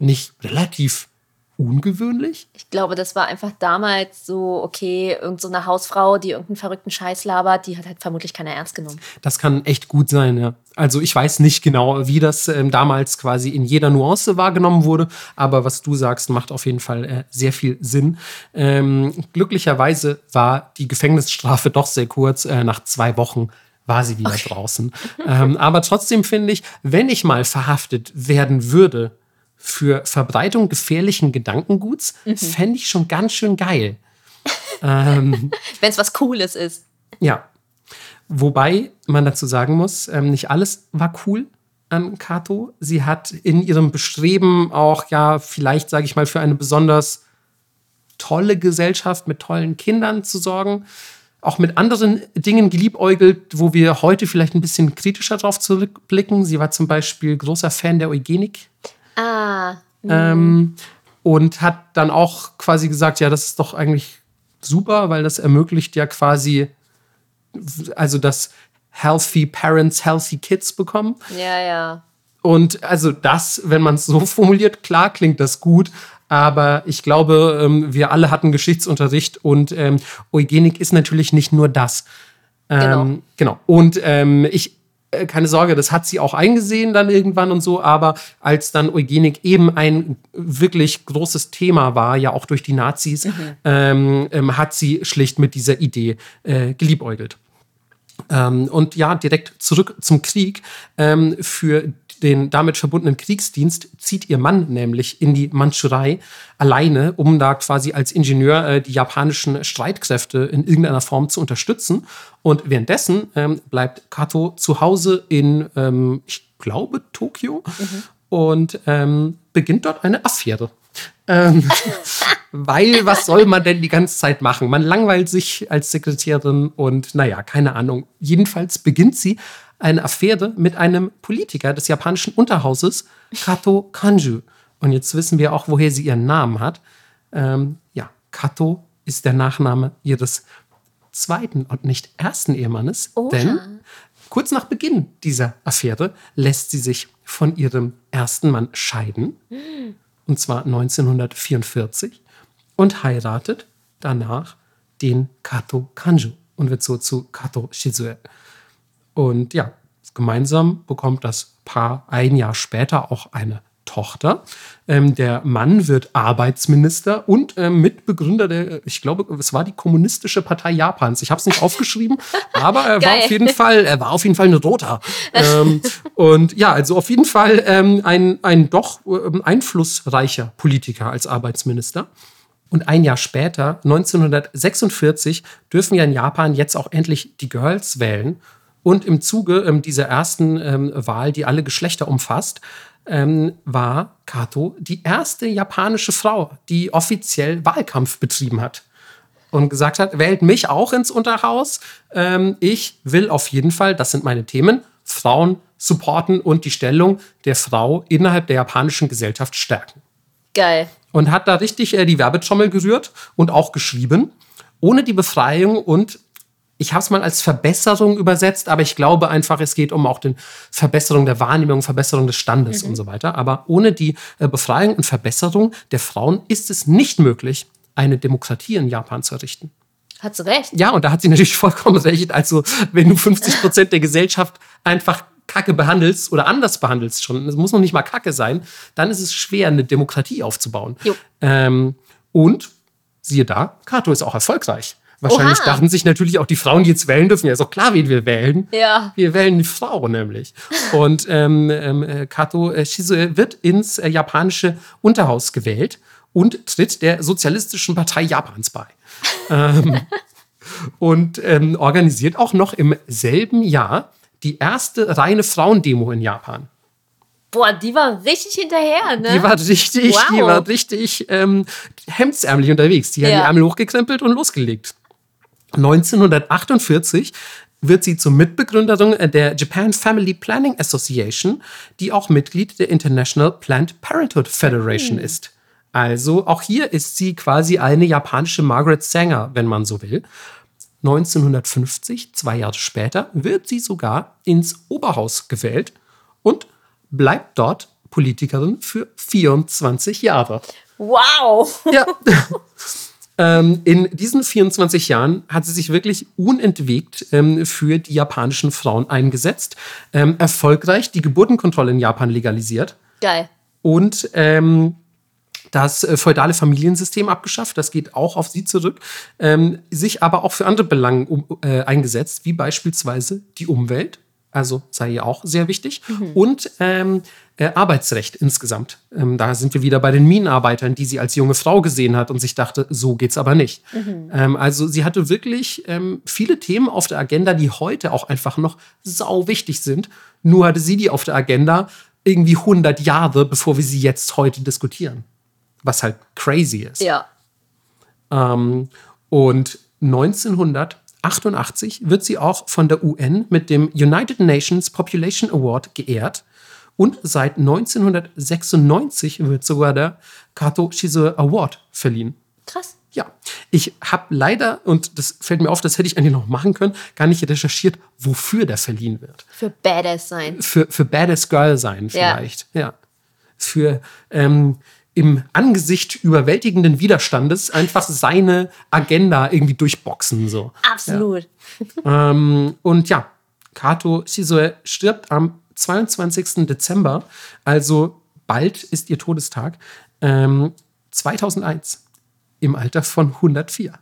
nicht relativ ungewöhnlich? Ich glaube, das war einfach damals so, okay, irgendeine so eine Hausfrau, die irgendeinen verrückten Scheiß labert, die hat halt vermutlich keiner ernst genommen. Das kann echt gut sein, ja. Also ich weiß nicht genau, wie das ähm, damals quasi in jeder Nuance wahrgenommen wurde, aber was du sagst, macht auf jeden Fall äh, sehr viel Sinn. Ähm, glücklicherweise war die Gefängnisstrafe doch sehr kurz. Äh, nach zwei Wochen war sie wieder draußen. *laughs* Ähm, aber trotzdem finde ich, wenn ich mal verhaftet werden würde für Verbreitung gefährlichen Gedankenguts, fände ich schon ganz schön geil. *laughs* Wenn es was Cooles ist. Ja. Wobei man dazu sagen muss, ähm, nicht alles war cool an Kato. Sie hat in ihrem Bestreben auch, ja, vielleicht, sage ich mal, für eine besonders tolle Gesellschaft mit tollen Kindern zu sorgen. Auch mit anderen Dingen geliebäugelt, wo wir heute vielleicht ein bisschen kritischer drauf zurückblicken. Sie war zum Beispiel großer Fan der Eugenik Ah, ähm, und hat dann auch quasi gesagt, ja, das ist doch eigentlich super, weil das ermöglicht ja quasi, also dass healthy parents healthy kids bekommen. ja, ja. Und also das, wenn man es so *laughs* formuliert, klar klingt das gut, aber ich glaube, ähm, wir alle hatten Geschichtsunterricht und ähm, Eugenik ist natürlich nicht nur das. Ähm, Genau. genau. Und ähm, ich, keine Sorge, das hat sie auch eingesehen dann irgendwann und so, aber als dann Eugenik eben ein wirklich großes Thema war, ja auch durch die Nazis, ähm, ähm, hat sie schlicht mit dieser Idee äh, geliebäugelt. Ähm, und ja, direkt zurück zum Krieg. Ähm, für den damit verbundenen Kriegsdienst zieht ihr Mann nämlich in die Mandschurei alleine, um da quasi als Ingenieur äh, die japanischen Streitkräfte in irgendeiner Form zu unterstützen. Und währenddessen ähm, bleibt Kato zu Hause in, ähm, ich glaube, Tokio und ähm, beginnt dort eine Affäre. Ähm, *laughs* weil, was soll man denn die ganze Zeit machen? Man langweilt sich als Sekretärin und naja, keine Ahnung. Jedenfalls beginnt sie eine Affäre mit einem Politiker des japanischen Unterhauses, Kato Kanju. Und jetzt wissen wir auch, woher sie ihren Namen hat. Ähm, ja, Kato ist der Nachname ihres zweiten und nicht ersten Ehemannes, Oha. denn kurz nach Beginn dieser Affäre lässt sie sich von ihrem ersten Mann scheiden und zwar 1944, und heiratet danach den Kato Kanju und wird so zu Kato Shizue. Und ja, gemeinsam bekommt das Paar ein Jahr später auch eine Tochter. Ähm, der Mann wird Arbeitsminister und ähm, Mitbegründer der, ich glaube, es war die Kommunistische Partei Japans. Ich habe es nicht aufgeschrieben, *laughs* aber er war auf jeden Fall, er war auf jeden Fall ein Roter. ähm, und ja, also auf jeden Fall ähm, ein, ein doch ähm, einflussreicher Politiker als Arbeitsminister. Und ein Jahr später, 1946, dürfen ja in Japan jetzt auch endlich die Girls wählen. Und im Zuge ähm, dieser ersten ähm, Wahl, die alle Geschlechter umfasst, ähm, war Kato die erste japanische Frau, die offiziell Wahlkampf betrieben hat. Und gesagt hat, wählt mich auch ins Unterhaus. Ähm, ich will auf jeden Fall, das sind meine Themen, Frauen supporten und die Stellung der Frau innerhalb der japanischen Gesellschaft stärken. Geil. Und hat da richtig äh, die Werbetrommel gerührt und auch geschrieben. Ohne die Befreiung und ich habe es mal als Verbesserung übersetzt, aber ich glaube einfach, es geht um auch die Verbesserung der Wahrnehmung, Verbesserung des Standes und so weiter. Aber ohne die äh, Befreiung und Verbesserung der Frauen ist es nicht möglich, eine Demokratie in Japan zu errichten. Hat sie recht. Ja, und da hat sie natürlich vollkommen recht. Also, wenn du 50 Prozent der Gesellschaft einfach Kacke behandelst oder anders behandelst schon, es muss noch nicht mal Kacke sein, dann ist es schwer, eine Demokratie aufzubauen. Ähm, und siehe da, Kato ist auch erfolgreich. Wahrscheinlich Oha. dachten sich natürlich auch die Frauen, die jetzt wählen dürfen, ja, ist doch klar, wen wir wählen. Ja. Wir wählen die Frau nämlich. Und ähm, ähm, äh, Kato äh, Shizue wird ins äh, japanische Unterhaus gewählt und tritt der Sozialistischen Partei Japans bei. ähm, *laughs* und ähm, organisiert auch noch im selben Jahr die erste reine Frauendemo in Japan. Boah, die war richtig hinterher, ne? Die war richtig, Wow. die war richtig ähm, hemdsärmlich unterwegs. Die hat Ja. die Ärmel hochgekrempelt und losgelegt. 1948 wird sie zur Mitbegründerin der Japan Family Planning Association, die auch Mitglied der International Planned Parenthood Federation ist. Also auch hier ist sie quasi eine japanische Margaret Sanger, wenn man so will. 1950, zwei Jahre später, wird sie sogar ins Oberhaus gewählt und bleibt dort Politikerin für 24 Jahre. Wow. Ja. *laughs* ähm, in diesen 24 Jahren hat sie sich wirklich unentwegt ähm, für die japanischen Frauen eingesetzt, ähm, erfolgreich die Geburtenkontrolle in Japan legalisiert Geil. und ähm, das äh, feudale Familiensystem abgeschafft. Das geht auch auf sie zurück. Ähm, sich aber auch für andere Belange um, äh, eingesetzt, wie beispielsweise die Umwelt. Also sei ihr auch sehr wichtig. Und ähm, äh, Arbeitsrecht insgesamt. Ähm, da sind wir wieder bei den Minenarbeitern, die sie als junge Frau gesehen hat und sich dachte, so geht's aber nicht. Ähm, also sie hatte wirklich ähm, viele Themen auf der Agenda, die heute auch einfach noch sau wichtig sind. Nur hatte sie die auf der Agenda irgendwie 100 Jahre, bevor wir sie jetzt heute diskutieren. Was halt crazy ist. Ja. Ähm, und 1988 wird sie auch von der UN mit dem United Nations Population Award geehrt. Und seit 1996 wird sogar der Kato Shizue Award verliehen. Krass. Ja, ich habe leider, und das fällt mir auf, das hätte ich eigentlich noch machen können, gar nicht recherchiert, wofür der verliehen wird. Für Badass sein. Für, für Badass Girl sein Ja. vielleicht. Ja. Für ähm, im Angesicht überwältigenden Widerstandes einfach seine Agenda irgendwie durchboxen. So. Absolut. Ähm, und ja, Kato Shizue stirbt am 22. Dezember, also bald ist ihr Todestag, ähm, 2001 im Alter von 104.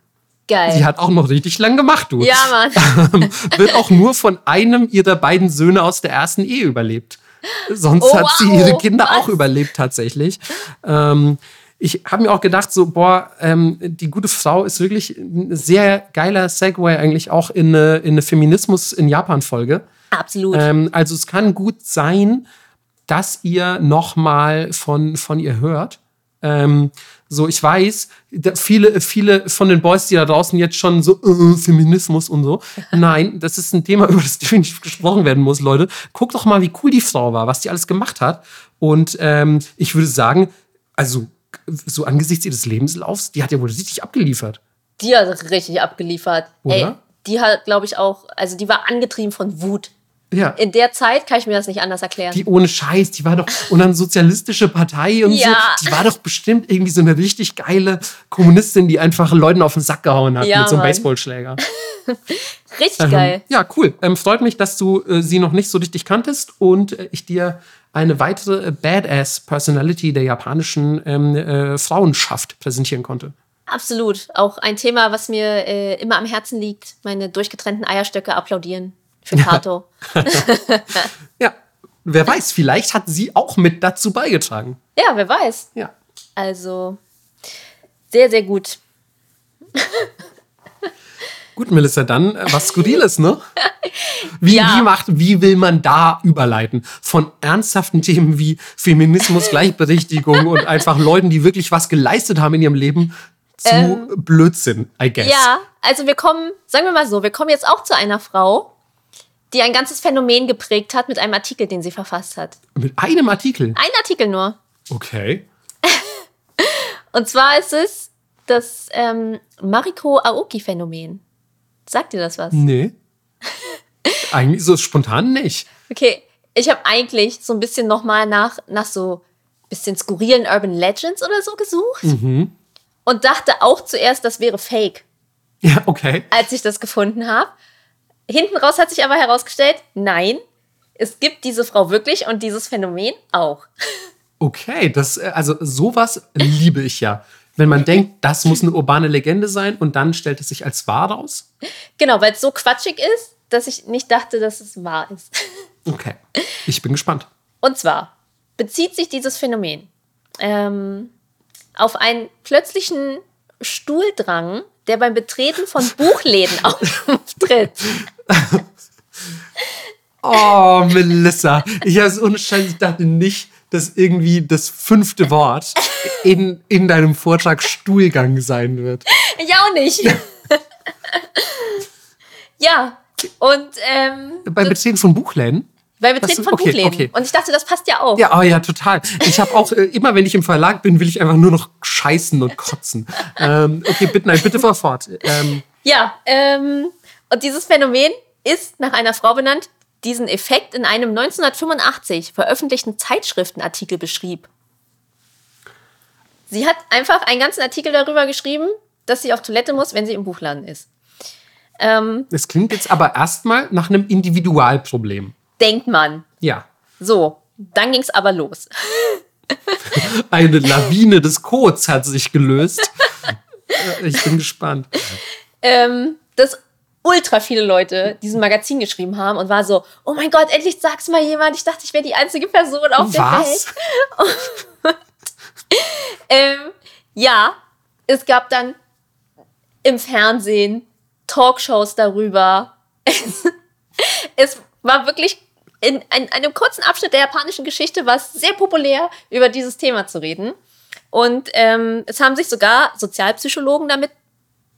Geil. Sie hat auch noch richtig lang gemacht, du. ja, Mann. *laughs* Wird auch nur von einem ihrer beiden Söhne aus der ersten Ehe überlebt. Sonst Oh, hat sie wow. ihre Kinder Was? auch überlebt tatsächlich. Ähm, ich habe mir auch gedacht, so, boah, ähm, die gute Frau ist wirklich ein sehr geiler Segway eigentlich auch in eine, in eine Feminismus in Japan-Folge. Absolut. Ähm, also es kann gut sein, dass ihr noch mal von, von ihr hört. Ähm, so, ich weiß, viele, viele von den Boys, die da draußen jetzt schon so äh, Feminismus und so. *laughs* Nein, das ist ein Thema, *laughs* über das definitiv gesprochen werden muss, Leute. Guckt doch mal, wie cool die Frau war, was die alles gemacht hat. Und ähm, ich würde sagen, also so angesichts ihres Lebenslaufs, die hat ja wohl richtig abgeliefert. Die hat richtig abgeliefert. Oder? Ey, die hat, glaube ich, auch, also die war angetrieben von Wut. Ja. In der Zeit kann ich mir das nicht anders erklären. Die ohne Scheiß, die war doch, und dann sozialistische Partei und Ja. so, die war doch bestimmt irgendwie so eine richtig geile Kommunistin, die einfach Leuten auf den Sack gehauen hat Ja, mit so einem Mann. Baseballschläger. *laughs* richtig geil. Ja, cool. Ähm, freut mich, dass du äh, sie noch nicht so richtig kanntest und äh, ich dir eine weitere äh, Badass-Personality der japanischen ähm, äh, Frauenschaft präsentieren konnte. Absolut. Auch ein Thema, was mir äh, immer am Herzen liegt. Meine durchgetrennten Eierstöcke applaudieren für Kato. *laughs* Ja, wer weiß, vielleicht hat sie auch mit dazu beigetragen. ja, wer weiß. Ja. Also sehr, sehr gut. *laughs* Gut, Melissa, dann äh, was Skurriles, ne? *laughs* Wie, Ja. wie, macht, wie will man da überleiten? Von ernsthaften Themen wie Feminismus, Gleichberechtigung und einfach Leuten, die wirklich was geleistet haben in ihrem Leben, zu Blödsinn, I guess. Ähm. Ja, also wir kommen, sagen wir mal so, wir kommen jetzt auch zu einer Frau, die ein ganzes Phänomen geprägt hat mit einem Artikel, den sie verfasst hat. Mit einem Artikel? Ein Artikel nur. Okay. *laughs* Und zwar ist es das ähm, Mariko Aoki-Phänomen. Sagt dir das was? Nee. *laughs* eigentlich so spontan nicht. Okay, ich habe eigentlich so ein bisschen nochmal nach, nach so bisschen skurrilen Urban Legends oder so gesucht. Mhm. Und dachte auch zuerst, das wäre Fake. Ja, okay. Als ich das gefunden habe. Hinten raus hat sich aber herausgestellt, nein, es gibt diese Frau wirklich und dieses Phänomen auch. Okay, das, äh, also sowas liebe ich ja. Wenn man denkt, das muss eine urbane Legende sein und dann stellt es sich als wahr raus. Genau, weil es so quatschig ist, dass ich nicht dachte, dass es wahr ist. *laughs* Okay, ich bin gespannt. Und zwar bezieht sich dieses Phänomen ähm, auf einen plötzlichen Stuhldrang, der beim Betreten von Buchläden *laughs* auftritt. Oh, Melissa. Ich habe es unscheinbar, ich dachte nicht, dass irgendwie das fünfte Wort in, in deinem Vortrag Stuhlgang sein wird. Ich auch nicht. *laughs* ja, und ähm, Beim Betreten von Buchläden? Bei Betreten von okay, Buchläden. okay. Und ich dachte, das passt ja auch. Ja, oh ja, total. Ich habe auch, äh, immer wenn ich im Verlag bin, will ich einfach nur noch scheißen und kotzen. *laughs* Ähm, okay, bitte, nein, bitte fahr fort. Ähm, Ja, ähm, und dieses Phänomen ist nach einer Frau benannt, die diesen Effekt in einem 1985 veröffentlichten Zeitschriftenartikel beschrieb. Sie hat einfach einen ganzen Artikel darüber geschrieben, dass sie auf Toilette muss, wenn sie im Buchladen ist. Ähm, das klingt jetzt aber erstmal nach einem Individualproblem. Denkt man. Ja. So, dann ging es aber los. *laughs* Eine Lawine des Codes hat sich gelöst. *laughs* Ich bin gespannt. ähm, dass ultra viele Leute diesen Magazin geschrieben haben und war so, oh mein Gott, endlich sag's mal jemand. Ich dachte, ich wäre die einzige Person auf der Welt. Was? *laughs* Ähm, ja, es gab dann im Fernsehen Talkshows darüber. Es, war wirklich in, ein- einem kurzen Abschnitt der japanischen Geschichte war es sehr populär, über dieses Thema zu reden. Und ähm, es haben sich sogar Sozialpsychologen damit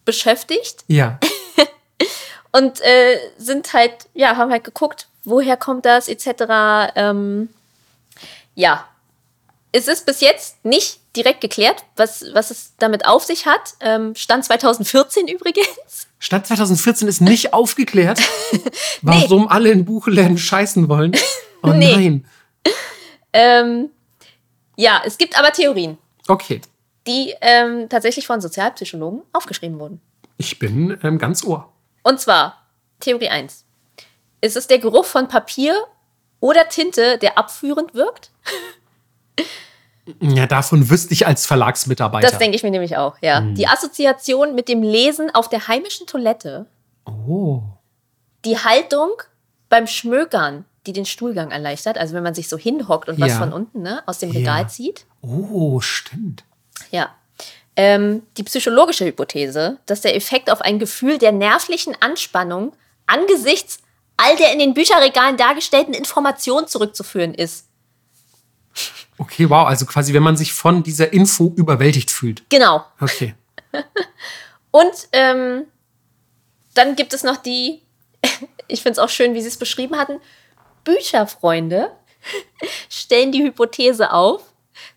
beschäftigt Ja. *laughs* und äh, sind halt, ja, haben halt geguckt, woher kommt das, etc. Ähm, ja, es ist bis jetzt nicht direkt geklärt, was, was es damit auf sich hat. Ähm, Stand 2014 *laughs* übrigens. Stadt 2014 ist nicht *laughs* aufgeklärt, warum alle in Buchläden scheißen wollen. Oh Nee. nein. Ähm, ja, es gibt aber Theorien, Okay. die ähm, tatsächlich von Sozialpsychologen aufgeschrieben wurden. Ich bin ähm, ganz ohr. Und zwar Theorie 1. Ist es der Geruch von Papier oder Tinte, der abführend wirkt? Ja, davon wüsste ich als Verlagsmitarbeiter. Das denke ich mir nämlich auch, ja. Die Assoziation mit dem Lesen auf der heimischen Toilette, oh. die Haltung beim Schmökern, die den Stuhlgang erleichtert, also wenn man sich so hinhockt und was Ja. von unten ne, aus dem Ja. Regal zieht. Oh, stimmt. Ja. Ähm, die psychologische Hypothese, dass der Effekt auf ein Gefühl der nervlichen Anspannung angesichts all der in den Bücherregalen dargestellten Informationen zurückzuführen ist. Okay, wow. Also quasi, wenn man sich von dieser Info überwältigt fühlt. Genau. Okay. *laughs* Und ähm, dann gibt es noch die, *laughs* ich finde es auch schön, wie sie es beschrieben hatten, Bücherfreunde *laughs* stellen die Hypothese auf,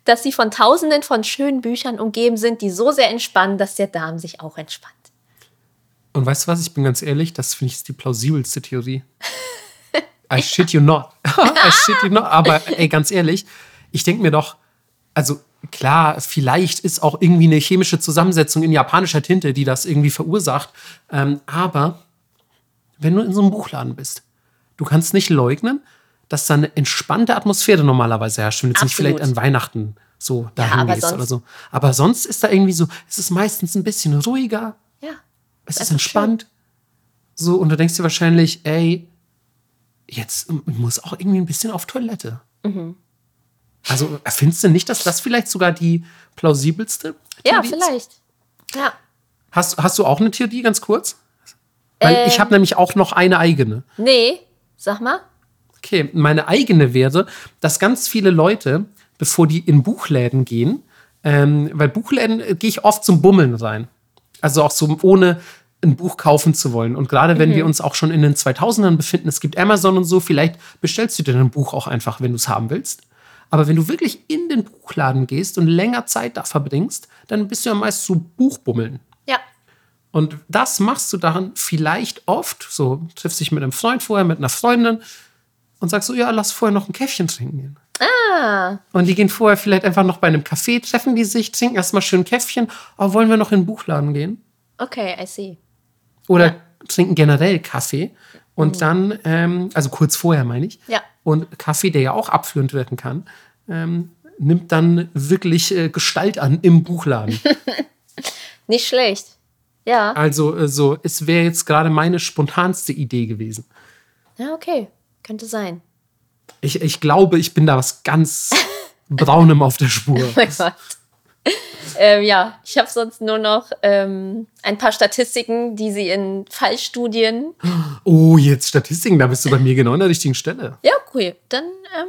dass sie von tausenden von schönen Büchern umgeben sind, die so sehr entspannen, dass der Darm sich auch entspannt. Und weißt du was? Ich bin ganz ehrlich, das finde ich die plausibelste Theorie. I shit you not. I shit you not. Aber ey, ganz ehrlich, ich denke mir doch, also klar, vielleicht ist auch irgendwie eine chemische Zusammensetzung in japanischer Tinte, die das irgendwie verursacht. Ähm, aber wenn du in so einem Buchladen bist, du kannst nicht leugnen, dass da eine entspannte Atmosphäre normalerweise herrscht, wenn du jetzt nicht vielleicht an Weihnachten so dahin aber gehst oder so. Aber sonst ist da irgendwie so, es ist meistens ein bisschen ruhiger, Ja. es ist entspannt. So, und du denkst dir wahrscheinlich, ey, jetzt muss auch irgendwie ein bisschen auf Toilette. Mhm. Also, findest du nicht, dass das vielleicht sogar die plausibelste Ja, Theorie ist? vielleicht. Ja. Hast, hast du auch eine Theorie, ganz kurz? Weil ich Ähm. habe nämlich auch noch eine eigene. Nee, sag mal. Okay, meine eigene wäre, dass ganz viele Leute, bevor die in Buchläden gehen, ähm, weil Buchläden äh, gehe ich oft zum Bummeln rein. Also auch so ohne ein Buch kaufen zu wollen. Und gerade wenn wir uns auch schon in den 2000ern befinden, es gibt Amazon und so, vielleicht bestellst du dir ein Buch auch einfach, wenn du es haben willst. Aber wenn du wirklich in den Buchladen gehst und länger Zeit da verbringst, dann bist du ja meist so Buchbummeln. Ja. Und das machst du dann vielleicht oft, so triffst dich mit einem Freund vorher, mit einer Freundin und sagst so, ja, lass vorher noch ein Käffchen trinken gehen. Ah, Und die gehen vorher vielleicht einfach noch bei einem Café, treffen die sich, trinken erstmal schön ein Käffchen. Oh, wollen wir noch in den Buchladen gehen? okay, I see. Oder Ja. trinken generell Kaffee. Und dann, ähm, also kurz vorher meine ich. Ja. Und Kaffee, der ja auch abführend wirken kann, ähm, nimmt dann wirklich äh, Gestalt an im Buchladen. *laughs* Nicht schlecht. Ja. also äh, so, es wäre jetzt gerade meine spontanste Idee gewesen. Ja, okay. Könnte sein. Ich, ich glaube, ich bin da was ganz *laughs* Braunem auf der Spur. Oh mein Gott. Ähm, ja, ich habe sonst nur noch ähm, ein paar Statistiken, die sie in Fallstudien. Oh, jetzt Statistiken, da bist du bei mir genau an der richtigen Stelle. Ja, cool. Dann ähm,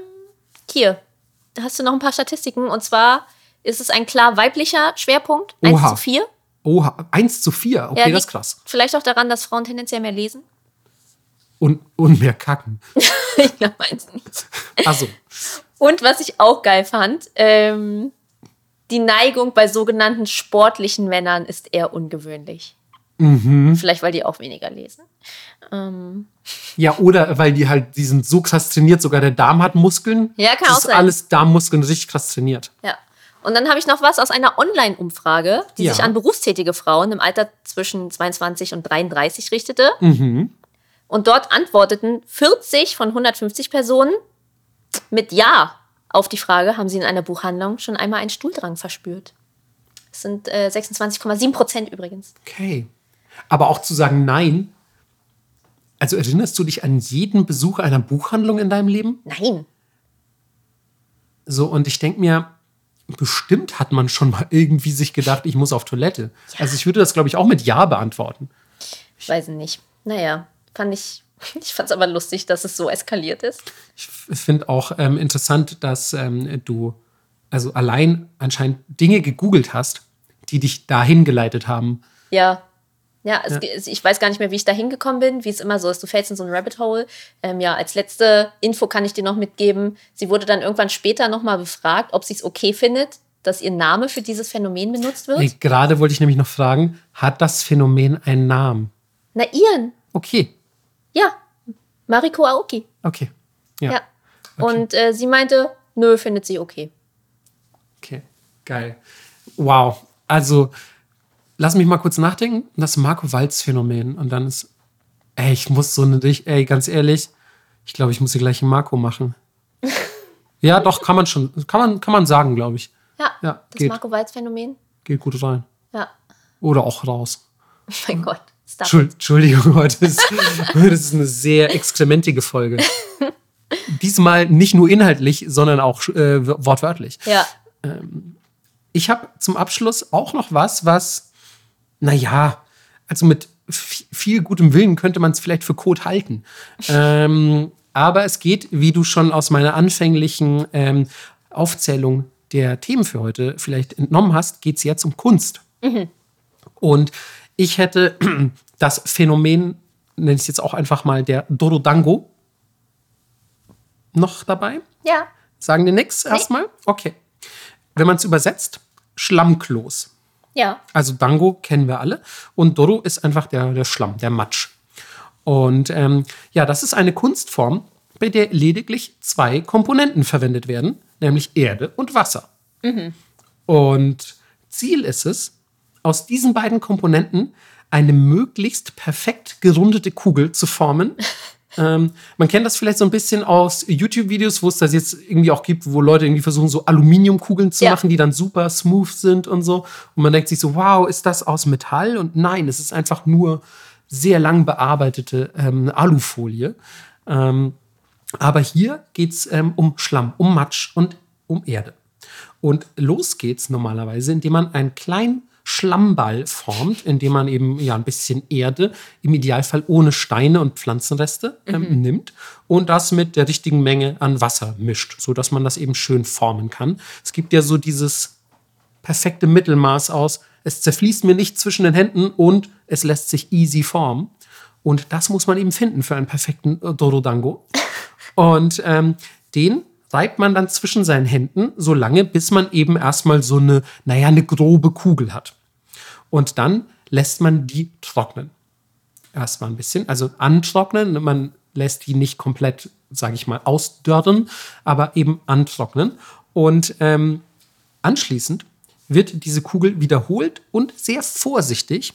hier. Da hast du noch ein paar Statistiken. Und zwar ist es ein klar weiblicher Schwerpunkt. 1 Oha. zu 4. Oha, 1 zu 4. Okay, Ja, das ist krass. Vielleicht auch daran, dass Frauen tendenziell mehr lesen. Und, und mehr kacken. *laughs* ich glaube eins nicht. Also, Und was ich auch geil fand, ähm, die Neigung bei sogenannten sportlichen Männern ist eher ungewöhnlich. Mhm. Vielleicht, weil die auch weniger lesen. Ähm, ja, oder weil die halt, die sind so krass trainiert, sogar der Darm hat Muskeln. Ja, kann das auch ist sein. alles Darmmuskeln richtig krass trainiert. ja. Und dann habe ich noch was aus einer Online-Umfrage, die Ja. sich an berufstätige Frauen im Alter zwischen 22 und 33 richtete. Mhm. Und dort antworteten 40 von 150 Personen mit Ja auf die Frage, haben sie in einer Buchhandlung schon einmal einen Stuhldrang verspürt? Das sind äh, 26,7 Prozent übrigens. Okay. Aber auch zu sagen Nein. Also erinnerst du dich an jeden Besuch einer Buchhandlung in deinem Leben? Nein. So, und ich denke mir, bestimmt hat man schon mal irgendwie sich gedacht, ich muss auf Toilette. Also ich würde das, glaube ich, auch mit Ja beantworten. Ich weiß nicht. Naja, fand ich. *laughs* Ich fand es aber lustig, dass es so eskaliert ist. Ich finde auch ähm, interessant, dass ähm, du also allein anscheinend Dinge gegoogelt hast, die dich dahin geleitet haben. Ja. Ja, es, ge- ich weiß gar nicht mehr, wie ich da hingekommen bin, wie es immer so ist. Du fällst in so ein Rabbit Hole. Ähm, ja, als letzte Info kann ich dir noch mitgeben. Sie wurde dann irgendwann später nochmal befragt, ob sie es okay findet, dass ihr Name für dieses Phänomen benutzt wird. Ey, Gerade wollte ich nämlich noch fragen, hat das Phänomen einen Namen? Na, ihren. Okay, Ja. Mariko Aoki. okay. Ja, Ja. Und äh, sie meinte, nö, findet sie okay. okay, geil. Wow, also lass mich mal kurz nachdenken. Das Marco Walz-Phänomen. Und dann ist, ey, ich muss so eine, ey, ganz ehrlich, ich glaube, ich muss die gleiche Marco machen. *laughs* ja, doch, kann man schon, kann man, kann man sagen, glaube ich. Ja, Ja, das geht. Marco Walz-Phänomen. Geht gut rein. Ja. Oder auch raus. Oh *laughs* mein Gott. Entschuldigung, *laughs* heute ist, heute ist eine sehr exkrementige Folge. *laughs* Diesmal nicht nur inhaltlich, sondern auch äh, wortwörtlich. Ja. Ich habe zum Abschluss auch noch was, was, naja, also mit vi- viel gutem Willen könnte man es vielleicht für Code halten. ähm, aber es geht, wie du schon aus meiner anfänglichen ähm, Aufzählung der Themen für heute vielleicht entnommen hast, geht es jetzt um Kunst. Und ich hätte *clears throat* das Phänomen, nenne ich es jetzt auch einfach mal, der Dorodango noch dabei. Ja. Sagen dir nichts erstmal? Okay. Wenn man es übersetzt, Schlammklos. Ja. Also Dango kennen wir alle und Doro ist einfach der, der Schlamm, der Matsch. Und ähm, ja, das ist eine Kunstform, bei der lediglich zwei Komponenten verwendet werden, nämlich Erde und Wasser. Und Ziel ist es, aus diesen beiden Komponenten eine möglichst perfekt gerundete Kugel zu formen. *laughs* ähm, man kennt das vielleicht so ein bisschen aus YouTube-Videos, wo es das jetzt irgendwie auch gibt, wo Leute irgendwie versuchen, so Aluminiumkugeln zu Ja. machen, die dann super smooth sind und so. Und man denkt sich so, wow, ist das aus Metall? Und nein, es ist einfach nur sehr lang bearbeitete ähm, Alufolie. Ähm, aber hier geht es ähm, um Schlamm, um Matsch und um Erde. Und los geht's normalerweise, indem man einen kleinen Schlammball formt, indem man eben ja ein bisschen Erde, im Idealfall ohne Steine und Pflanzenreste, ähm, nimmt und das mit der richtigen Menge an Wasser mischt, sodass man das eben schön formen kann. Es gibt ja so dieses perfekte Mittelmaß aus. Es zerfließt mir nicht zwischen den Händen und es lässt sich easy formen. Und das muss man eben finden für einen perfekten äh, Dorodango. *laughs* Und ähm, den reibt man dann zwischen seinen Händen so lange, bis man eben erstmal so eine, naja, eine grobe Kugel hat. Und dann lässt man die trocknen. Erstmal ein bisschen, also antrocknen. Man lässt die nicht komplett, sage ich mal, ausdörren, aber eben antrocknen. Und ähm, anschließend wird diese Kugel wiederholt und sehr vorsichtig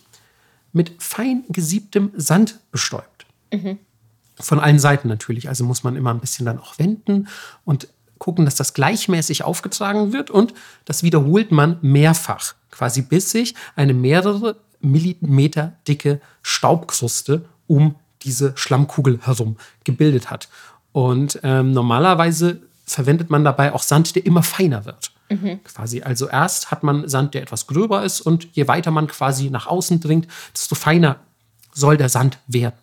mit fein gesiebtem Sand bestäubt. Mhm. Von allen Seiten natürlich. Also muss man immer ein bisschen dann auch wenden und gucken, dass das gleichmäßig aufgetragen wird. Und das wiederholt man mehrfach, quasi bis sich eine mehrere Millimeter dicke Staubkruste um diese Schlammkugel herum gebildet hat. Und ähm, normalerweise verwendet man dabei auch Sand, der immer feiner wird. Mhm. Quasi. Also erst hat man Sand, der etwas gröber ist und je weiter man quasi nach außen dringt, desto feiner soll der Sand werden.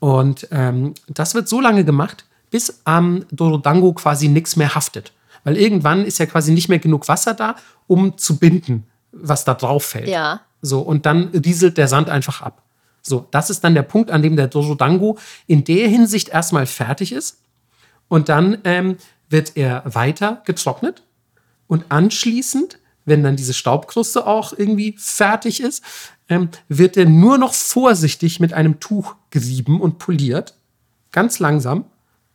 Und ähm, das wird so lange gemacht, bis am Dorodango quasi nichts mehr haftet. Weil irgendwann ist ja quasi nicht mehr genug Wasser da, um zu binden, was da drauf fällt. Ja. So, und dann rieselt der Sand einfach ab. So, das ist dann der Punkt, an dem der Dorodango in der Hinsicht erstmal fertig ist. Und dann ähm, wird er weiter getrocknet und anschließend, wenn dann diese Staubkruste auch irgendwie fertig ist, ähm, wird er nur noch vorsichtig mit einem Tuch gerieben und poliert. Ganz langsam.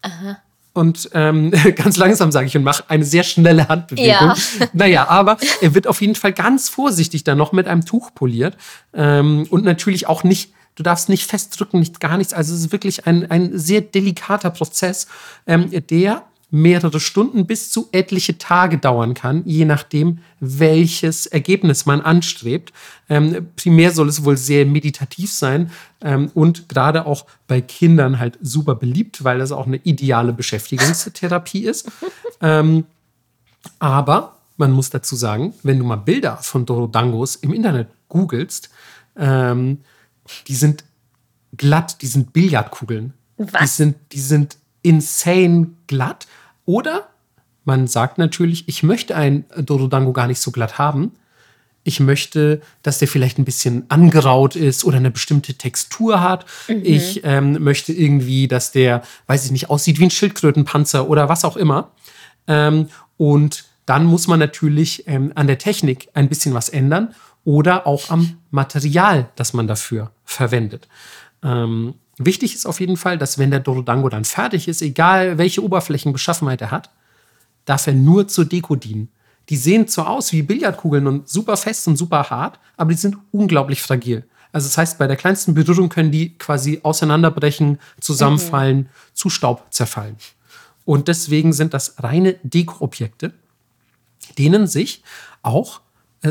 Aha. Und ähm, *laughs* ganz langsam sage ich und mache eine sehr schnelle Handbewegung. Ja. *laughs* Naja, aber er wird auf jeden Fall ganz vorsichtig dann noch mit einem Tuch poliert. Ähm, und natürlich auch nicht Du darfst nicht festdrücken, nicht gar nichts. Also es ist wirklich ein, ein sehr delikater Prozess, ähm, der mehrere Stunden bis zu etliche Tage dauern kann, je nachdem, welches Ergebnis man anstrebt. Ähm, primär soll es wohl sehr meditativ sein ähm, und gerade auch bei Kindern halt super beliebt, weil das auch eine ideale Beschäftigungstherapie ist. *laughs* Ähm, aber man muss dazu sagen, wenn du mal Bilder von Dorodangos im Internet googelst, ähm, die sind glatt, die sind Billardkugeln. Was? Die sind, die sind insane glatt. Oder man sagt natürlich, ich möchte ein Dorodango gar nicht so glatt haben. Ich möchte, dass der vielleicht ein bisschen angeraut ist oder eine bestimmte Textur hat. Mhm. Ich ähm, möchte irgendwie, dass der, weiß ich nicht, aussieht wie ein Schildkrötenpanzer oder was auch immer. Ähm, und dann muss man natürlich ähm, an der Technik ein bisschen was ändern oder auch am Material, das man dafür verwendet. Ähm, wichtig ist auf jeden Fall, dass wenn der Dorodango dann fertig ist, egal welche Oberflächenbeschaffenheit er hat, darf er nur zur Deko dienen. Die sehen zwar aus wie Billardkugeln und super fest und super hart, aber die sind unglaublich fragil. Also das heißt, bei der kleinsten Berührung können die quasi auseinanderbrechen, zusammenfallen, mhm. zu Staub zerfallen. Und deswegen sind das reine Deko-Objekte, denen sich auch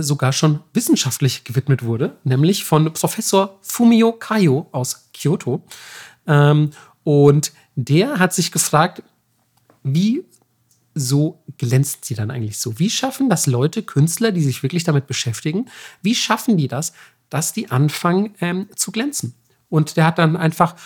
sogar schon wissenschaftlich gewidmet wurde, nämlich von Professor Fumio Kayo aus Kyoto. Ähm, und der hat sich gefragt, wie so glänzen sie dann eigentlich so? Wie schaffen das Leute, Künstler, die sich wirklich damit beschäftigen, wie schaffen die das, dass die anfangen ähm, zu glänzen? Und der hat dann einfach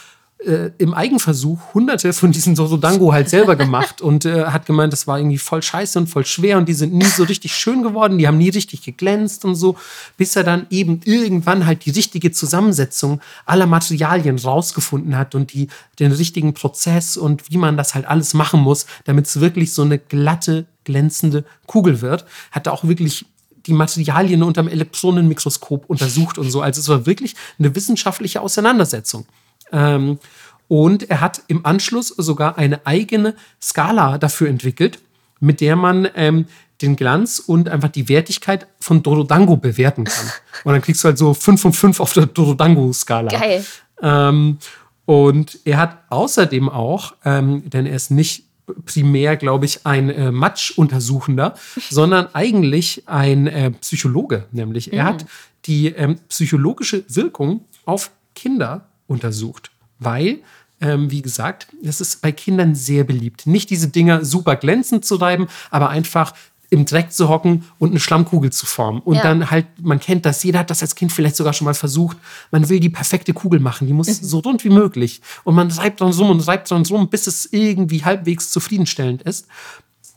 äh, im Eigenversuch hunderte von diesen Sosodango halt selber *laughs* gemacht und äh, hat gemeint, das war irgendwie voll scheiße und voll schwer und die sind nie so richtig schön geworden, die haben nie richtig geglänzt und so, bis er dann eben irgendwann halt die richtige Zusammensetzung aller Materialien rausgefunden hat und die, den richtigen Prozess und wie man das halt alles machen muss, damit es wirklich so eine glatte, glänzende Kugel wird. Hat er auch wirklich die Materialien unter dem Elektronenmikroskop untersucht und so. Also es war wirklich eine wissenschaftliche Auseinandersetzung. Ähm, und er hat im Anschluss sogar eine eigene Skala dafür entwickelt, mit der man ähm, den Glanz und einfach die Wertigkeit von Dorodango bewerten kann. *laughs* Und dann kriegst du halt so 5 von 5 auf der Dorodango-Skala. Geil. Ähm, und er hat außerdem auch, ähm, denn er ist nicht primär, glaube ich, ein äh, Matsch-Untersuchender, *laughs* sondern eigentlich ein äh, Psychologe. Nämlich mhm. er hat die ähm, psychologische Wirkung auf Kinder untersucht, weil ähm, wie gesagt, das ist bei Kindern sehr beliebt. Nicht diese Dinger super glänzend zu reiben, aber einfach im Dreck zu hocken und eine Schlammkugel zu formen. Und ja. dann halt, man kennt das, jeder hat das als Kind vielleicht sogar schon mal versucht. Man will die perfekte Kugel machen, die muss mhm. so rund wie möglich. Und man reibt dran rum und reibt dran rum, bis es irgendwie halbwegs zufriedenstellend ist.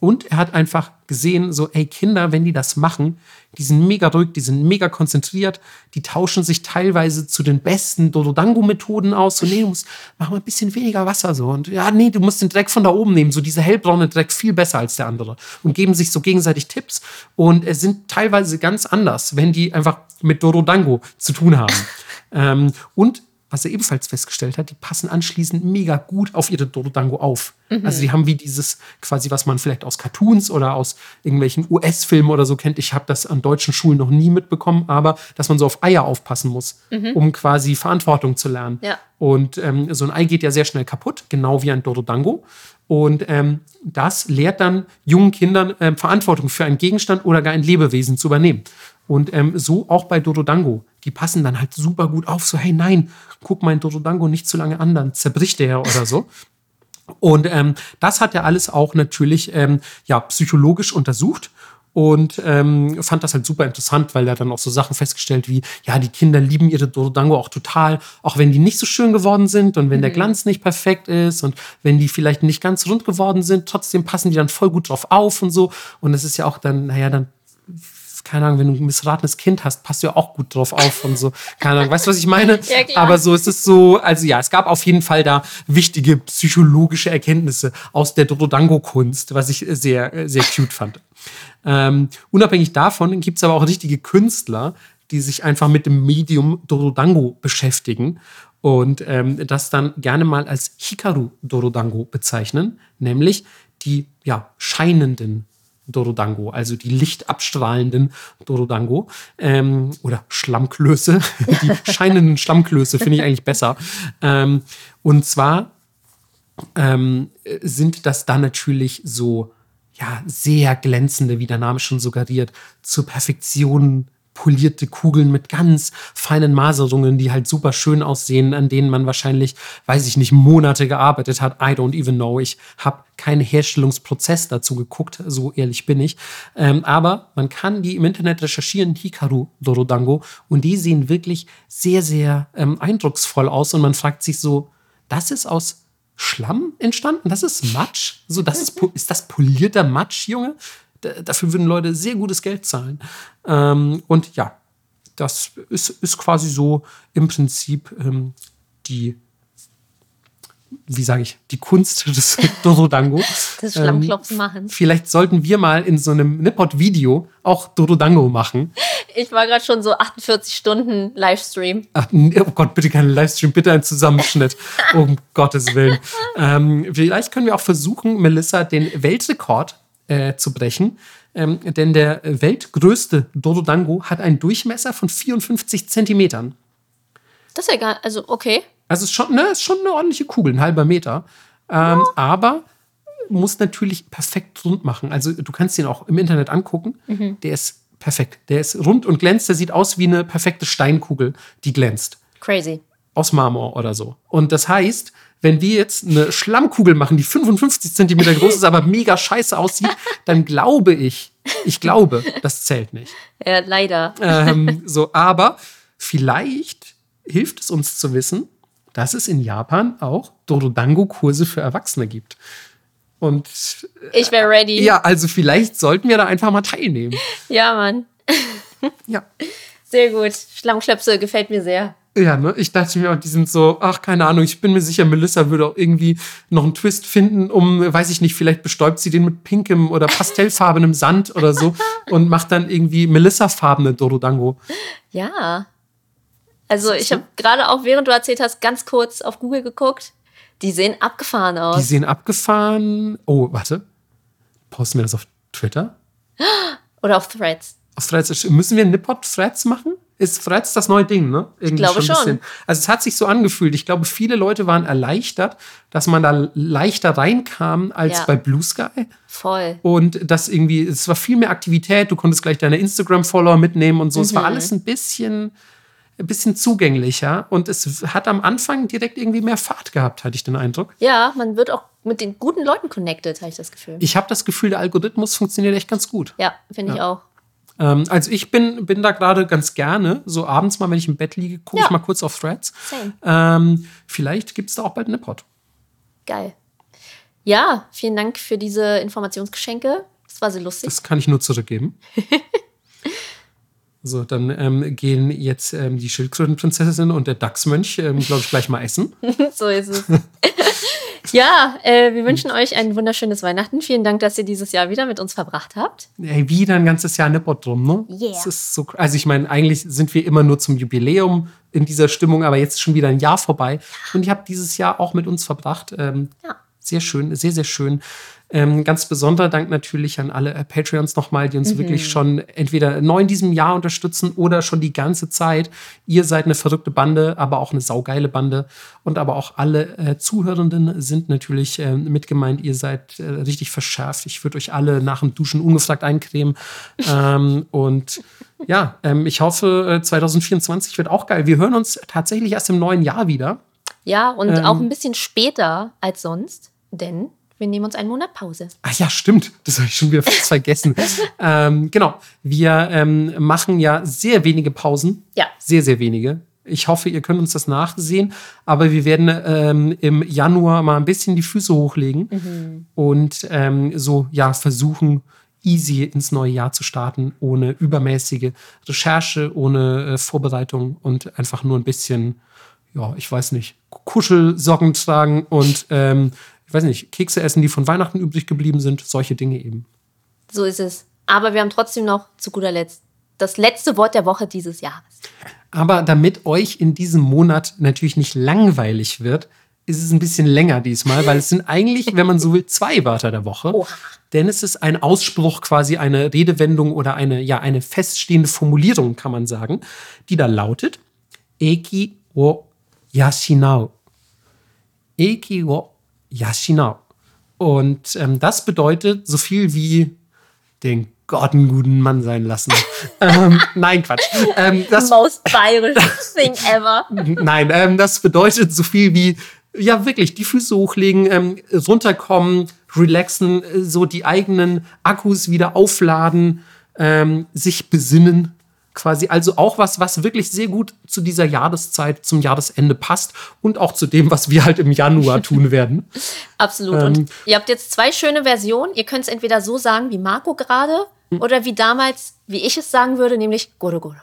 Und er hat einfach gesehen, so, ey, Kinder, wenn die das machen, die sind mega ruhig, die sind mega konzentriert, die tauschen sich teilweise zu den besten Dododango-Methoden aus. So, nee, du musst, mach mal ein bisschen weniger Wasser so. Und ja, nee, du musst den Dreck von da oben nehmen, so dieser hellbraune Dreck viel besser als der andere. Und geben sich so gegenseitig Tipps und es sind teilweise ganz anders, wenn die einfach mit Dododango zu tun haben. *laughs* ähm, und was er ebenfalls festgestellt hat, die passen anschließend mega gut auf ihre Dorodango auf. Mhm. Also die haben wie dieses quasi, was man vielleicht aus Cartoons oder aus irgendwelchen US-Filmen oder so kennt. Ich habe das an deutschen Schulen noch nie mitbekommen, aber dass man so auf Eier aufpassen muss, mhm. um quasi Verantwortung zu lernen. Ja. Und ähm, so ein Ei geht ja sehr schnell kaputt, genau wie ein Dorodango. Und ähm, das lehrt dann jungen Kindern ähm, Verantwortung für einen Gegenstand oder gar ein Lebewesen zu übernehmen. Und ähm, so auch bei Dorodango. Die passen dann halt super gut auf. So, hey, nein, guck mein Dorodango nicht zu lange an, dann zerbricht der ja oder so. Und ähm, das hat er alles auch natürlich ähm, ja, psychologisch untersucht und ähm, fand das halt super interessant, weil er dann auch so Sachen festgestellt wie, ja, die Kinder lieben ihre Dorodango auch total, auch wenn die nicht so schön geworden sind und wenn mhm. der Glanz nicht perfekt ist und wenn die vielleicht nicht ganz rund geworden sind, trotzdem passen die dann voll gut drauf auf und so. Und es ist ja auch dann, naja, dann keine Ahnung, wenn du ein missratenes Kind hast, passt du ja auch gut drauf auf und so. Keine Ahnung, weißt du, was ich meine? *laughs* Ja. Aber so ist es so, also ja, es gab auf jeden Fall da wichtige psychologische Erkenntnisse aus der Dorodango-Kunst, was ich sehr, sehr cute fand. Ähm, unabhängig davon gibt es aber auch richtige Künstler, die sich einfach mit dem Medium Dorodango beschäftigen und ähm, das dann gerne mal als Hikaru Dorodango bezeichnen, nämlich die ja, scheinenden Dorodango, also die lichtabstrahlenden Dorodango ähm, oder Schlammklöße, *laughs* die scheinenden Schlammklöße finde ich eigentlich besser. Ähm, und zwar ähm, sind das dann natürlich so ja sehr glänzende, wie der Name schon suggeriert, zur Perfektion polierte Kugeln mit ganz feinen Maserungen, die halt super schön aussehen, an denen man wahrscheinlich, weiß ich nicht, Monate gearbeitet hat. I don't even know. Ich habe keinen Herstellungsprozess dazu geguckt, so ehrlich bin ich. Ähm, aber man kann die im Internet recherchieren, Hikaru Dorodango, und die sehen wirklich sehr, sehr ähm, eindrucksvoll aus. Und man fragt sich so, das ist aus Schlamm entstanden? Das ist Matsch? So, das ist, ist das polierter Matsch, Junge? Dafür würden Leute sehr gutes Geld zahlen. Ähm, und ja, das ist, ist quasi so im Prinzip ähm, die, wie sage ich, die Kunst *laughs* des Dorodango. Das Schlammklopfen ähm, machen. Vielleicht sollten wir mal in so einem Nippot-Video auch Dorodango machen. Ich war gerade schon so 48 Stunden Livestream. Ach, oh Gott, bitte kein Livestream, bitte ein Zusammenschnitt. um *laughs* Gottes Willen. Ähm, vielleicht können wir auch versuchen, Melissa den Weltrekord äh, zu brechen. Ähm, denn der weltgrößte Dododango hat einen Durchmesser von 54 Zentimetern. Das ist ja gar, also okay. Also ist schon, ne, ist schon eine ordentliche Kugel, ein halber Meter. Ähm, ja. Aber muss natürlich perfekt rund machen. Also du kannst den auch im Internet angucken. Mhm. Der ist perfekt. Der ist rund und glänzt. Der sieht aus wie eine perfekte Steinkugel, die glänzt. Crazy. Aus Marmor oder so. Und das heißt, wenn wir jetzt eine Schlammkugel machen, die 55 Zentimeter groß ist, aber mega scheiße aussieht, dann glaube ich, ich glaube, das zählt nicht. Ja, leider. Ähm, *laughs* so, aber vielleicht hilft es uns zu wissen, dass es in Japan auch Dorodango-Kurse für Erwachsene gibt. Und ich wäre ready. Ja, also vielleicht sollten wir da einfach mal teilnehmen. Ja, Mann. ja. *laughs* Sehr gut. Schlammklöpse gefällt mir sehr. Ja, ne? Ich dachte mir auch, die sind so, ach, keine Ahnung, ich bin mir sicher, Melissa würde auch irgendwie noch einen Twist finden, um, weiß ich nicht, vielleicht bestäubt sie den mit pinkem oder pastellfarbenem Sand oder so und macht dann irgendwie Melissa-farbene Dorodango. Ja. Also ich habe gerade auch, während du erzählt hast, ganz kurz auf Google geguckt. Die sehen abgefahren aus. Die sehen abgefahren. Oh, warte. Posten wir das auf Twitter? Oder auf Threads. Auf Threads. Müssen wir Nippot-Threads machen? Ist Threads das neue Ding, ne? Irgendwie ich glaube schon. schon. Also es hat sich so angefühlt. Ich glaube, viele Leute waren erleichtert, dass man da leichter reinkam als ja. bei Blue Sky. Voll. Und das irgendwie, es war viel mehr Aktivität. Du konntest gleich deine Instagram-Follower mitnehmen und so. Mhm. Es war mhm. alles ein bisschen, ein bisschen zugänglicher. Und es hat am Anfang direkt irgendwie mehr Fahrt gehabt, hatte ich den Eindruck. Ja, man wird auch mit den guten Leuten connected, habe ich das Gefühl. Ich habe das Gefühl, der Algorithmus funktioniert echt ganz gut. Ja, finde ja. ich auch. Ähm, also ich bin, bin da gerade ganz gerne, so abends mal, wenn ich im Bett liege, gucke ja. ich mal kurz auf Threads. Ähm, vielleicht gibt es da auch bald eine Pod. Geil. Ja, vielen Dank für diese Informationsgeschenke. Das war sehr lustig. Das kann ich nur zurückgeben. *laughs* so, dann ähm, gehen jetzt ähm, die Schildkrötenprinzessin und der Dachsmönch, ähm, glaube ich, gleich mal essen. *laughs* so ist es. *laughs* ja, äh, wir wünschen euch ein wunderschönes Weihnachten. Vielen Dank, dass ihr dieses Jahr wieder mit uns verbracht habt. Ey, wieder ein ganzes Jahr Nippot drum, ne? Yeah. Das ist so, also ich meine, eigentlich sind wir immer nur zum Jubiläum in dieser Stimmung, aber jetzt ist schon wieder ein Jahr vorbei. Und ihr habt dieses Jahr auch mit uns verbracht. Ähm, Ja. Sehr schön, sehr, sehr schön. Ähm, ganz besonderer Dank natürlich an alle äh, Patreons nochmal, die uns wirklich schon entweder neu in diesem Jahr unterstützen oder schon die ganze Zeit. Ihr seid eine verrückte Bande, aber auch eine saugeile Bande. Und aber auch alle äh, Zuhörenden sind natürlich äh, mit gemeint. Ihr seid äh, richtig verschärft. Ich würde euch alle nach dem Duschen ungefragt eincremen. ähm, und ja, ähm, ich hoffe, äh, 2024 wird auch geil. Wir hören uns tatsächlich erst im neuen Jahr wieder. Ja, und Ähm. auch ein bisschen später als sonst, denn wir nehmen uns einen Monat Pause. Ah ja, stimmt. Das habe ich schon wieder fast vergessen. *laughs* ähm, genau. Wir ähm, machen ja sehr wenige Pausen. Ja. Sehr, sehr wenige. Ich hoffe, ihr könnt uns das nachsehen. Aber wir werden ähm, im Januar mal ein bisschen die Füße hochlegen und ähm, so ja versuchen, easy ins neue Jahr zu starten, ohne übermäßige Recherche, ohne äh, Vorbereitung und einfach nur ein bisschen, ja, ich weiß nicht, Kuschelsocken tragen und ähm, ich weiß nicht, Kekse essen, die von Weihnachten übrig geblieben sind, solche Dinge eben. So ist es. Aber wir haben trotzdem noch zu guter Letzt das letzte Wort der Woche dieses Jahres. Aber damit euch in diesem Monat natürlich nicht langweilig wird, ist es ein bisschen länger diesmal, weil es sind eigentlich, wenn man so will, zwei Wörter der Woche. Oha. Denn es ist ein Ausspruch, quasi eine Redewendung oder eine, ja, eine feststehende Formulierung, kann man sagen, die da lautet: Eki wo yashinau. Eki wo yashinau. Und ähm, das bedeutet so viel wie den Gott einen guten Mann sein lassen. *laughs* ähm, nein, Quatsch. Ähm, das Most bayerisch thing ever. *laughs* Nein, ähm, das bedeutet so viel wie, ja, wirklich, die Füße hochlegen, ähm, runterkommen, relaxen, äh, so die eigenen Akkus wieder aufladen, ähm, sich besinnen. Quasi, also auch was, was wirklich sehr gut zu dieser Jahreszeit, zum Jahresende passt und auch zu dem, was wir halt im Januar *laughs* tun werden. Absolut. Ähm. Und ihr habt jetzt zwei schöne Versionen. Ihr könnt es entweder so sagen wie Marco gerade oder wie damals, wie ich es sagen würde, nämlich Goro Goro.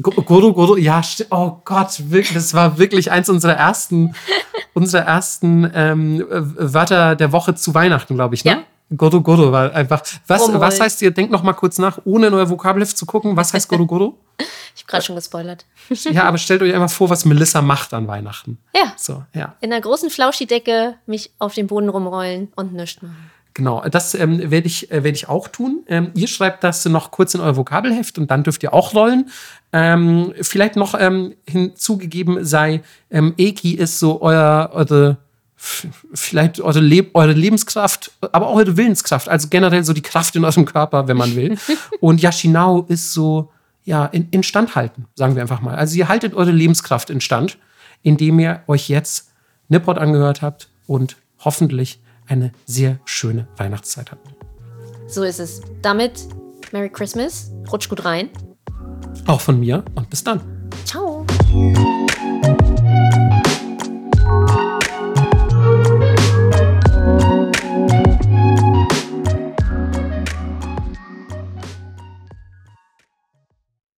Go- Goro Goro, ja, oh Gott, das war wirklich eins unserer ersten, *laughs* unserer ersten ähm, äh, Wörter der Woche zu Weihnachten, glaube ich, ne? Ja. Goro Goro war einfach. Was, Rumrollen. was heißt ihr, denkt noch mal kurz nach, ohne in euer Vokabelheft zu gucken, was heißt Goro Goro? *laughs* Ich habe gerade schon gespoilert. ja, aber stellt euch einfach vor, was Melissa macht an Weihnachten. Ja. So, ja. In einer großen Flauschidecke mich auf den Boden rumrollen und nichts machen. Genau, das ähm, werde ich, äh, werd ich auch tun. Ähm, ihr schreibt das noch kurz in euer Vokabelheft und dann dürft ihr auch rollen. Ähm, vielleicht noch ähm, hinzugegeben sei, ähm, Eki ist so euer, eure, vielleicht eure, Leb eure Lebenskraft, aber auch eure Willenskraft, also generell so die Kraft in eurem Körper, wenn man will. *laughs* und Yashinao ist so, ja, in, instand halten, sagen wir einfach mal. Also ihr haltet eure Lebenskraft instand, indem ihr euch jetzt Nippot angehört habt und hoffentlich eine sehr schöne Weihnachtszeit habt. So ist es. Damit Merry Christmas. Rutsch gut rein. Auch von mir und bis dann. Ciao.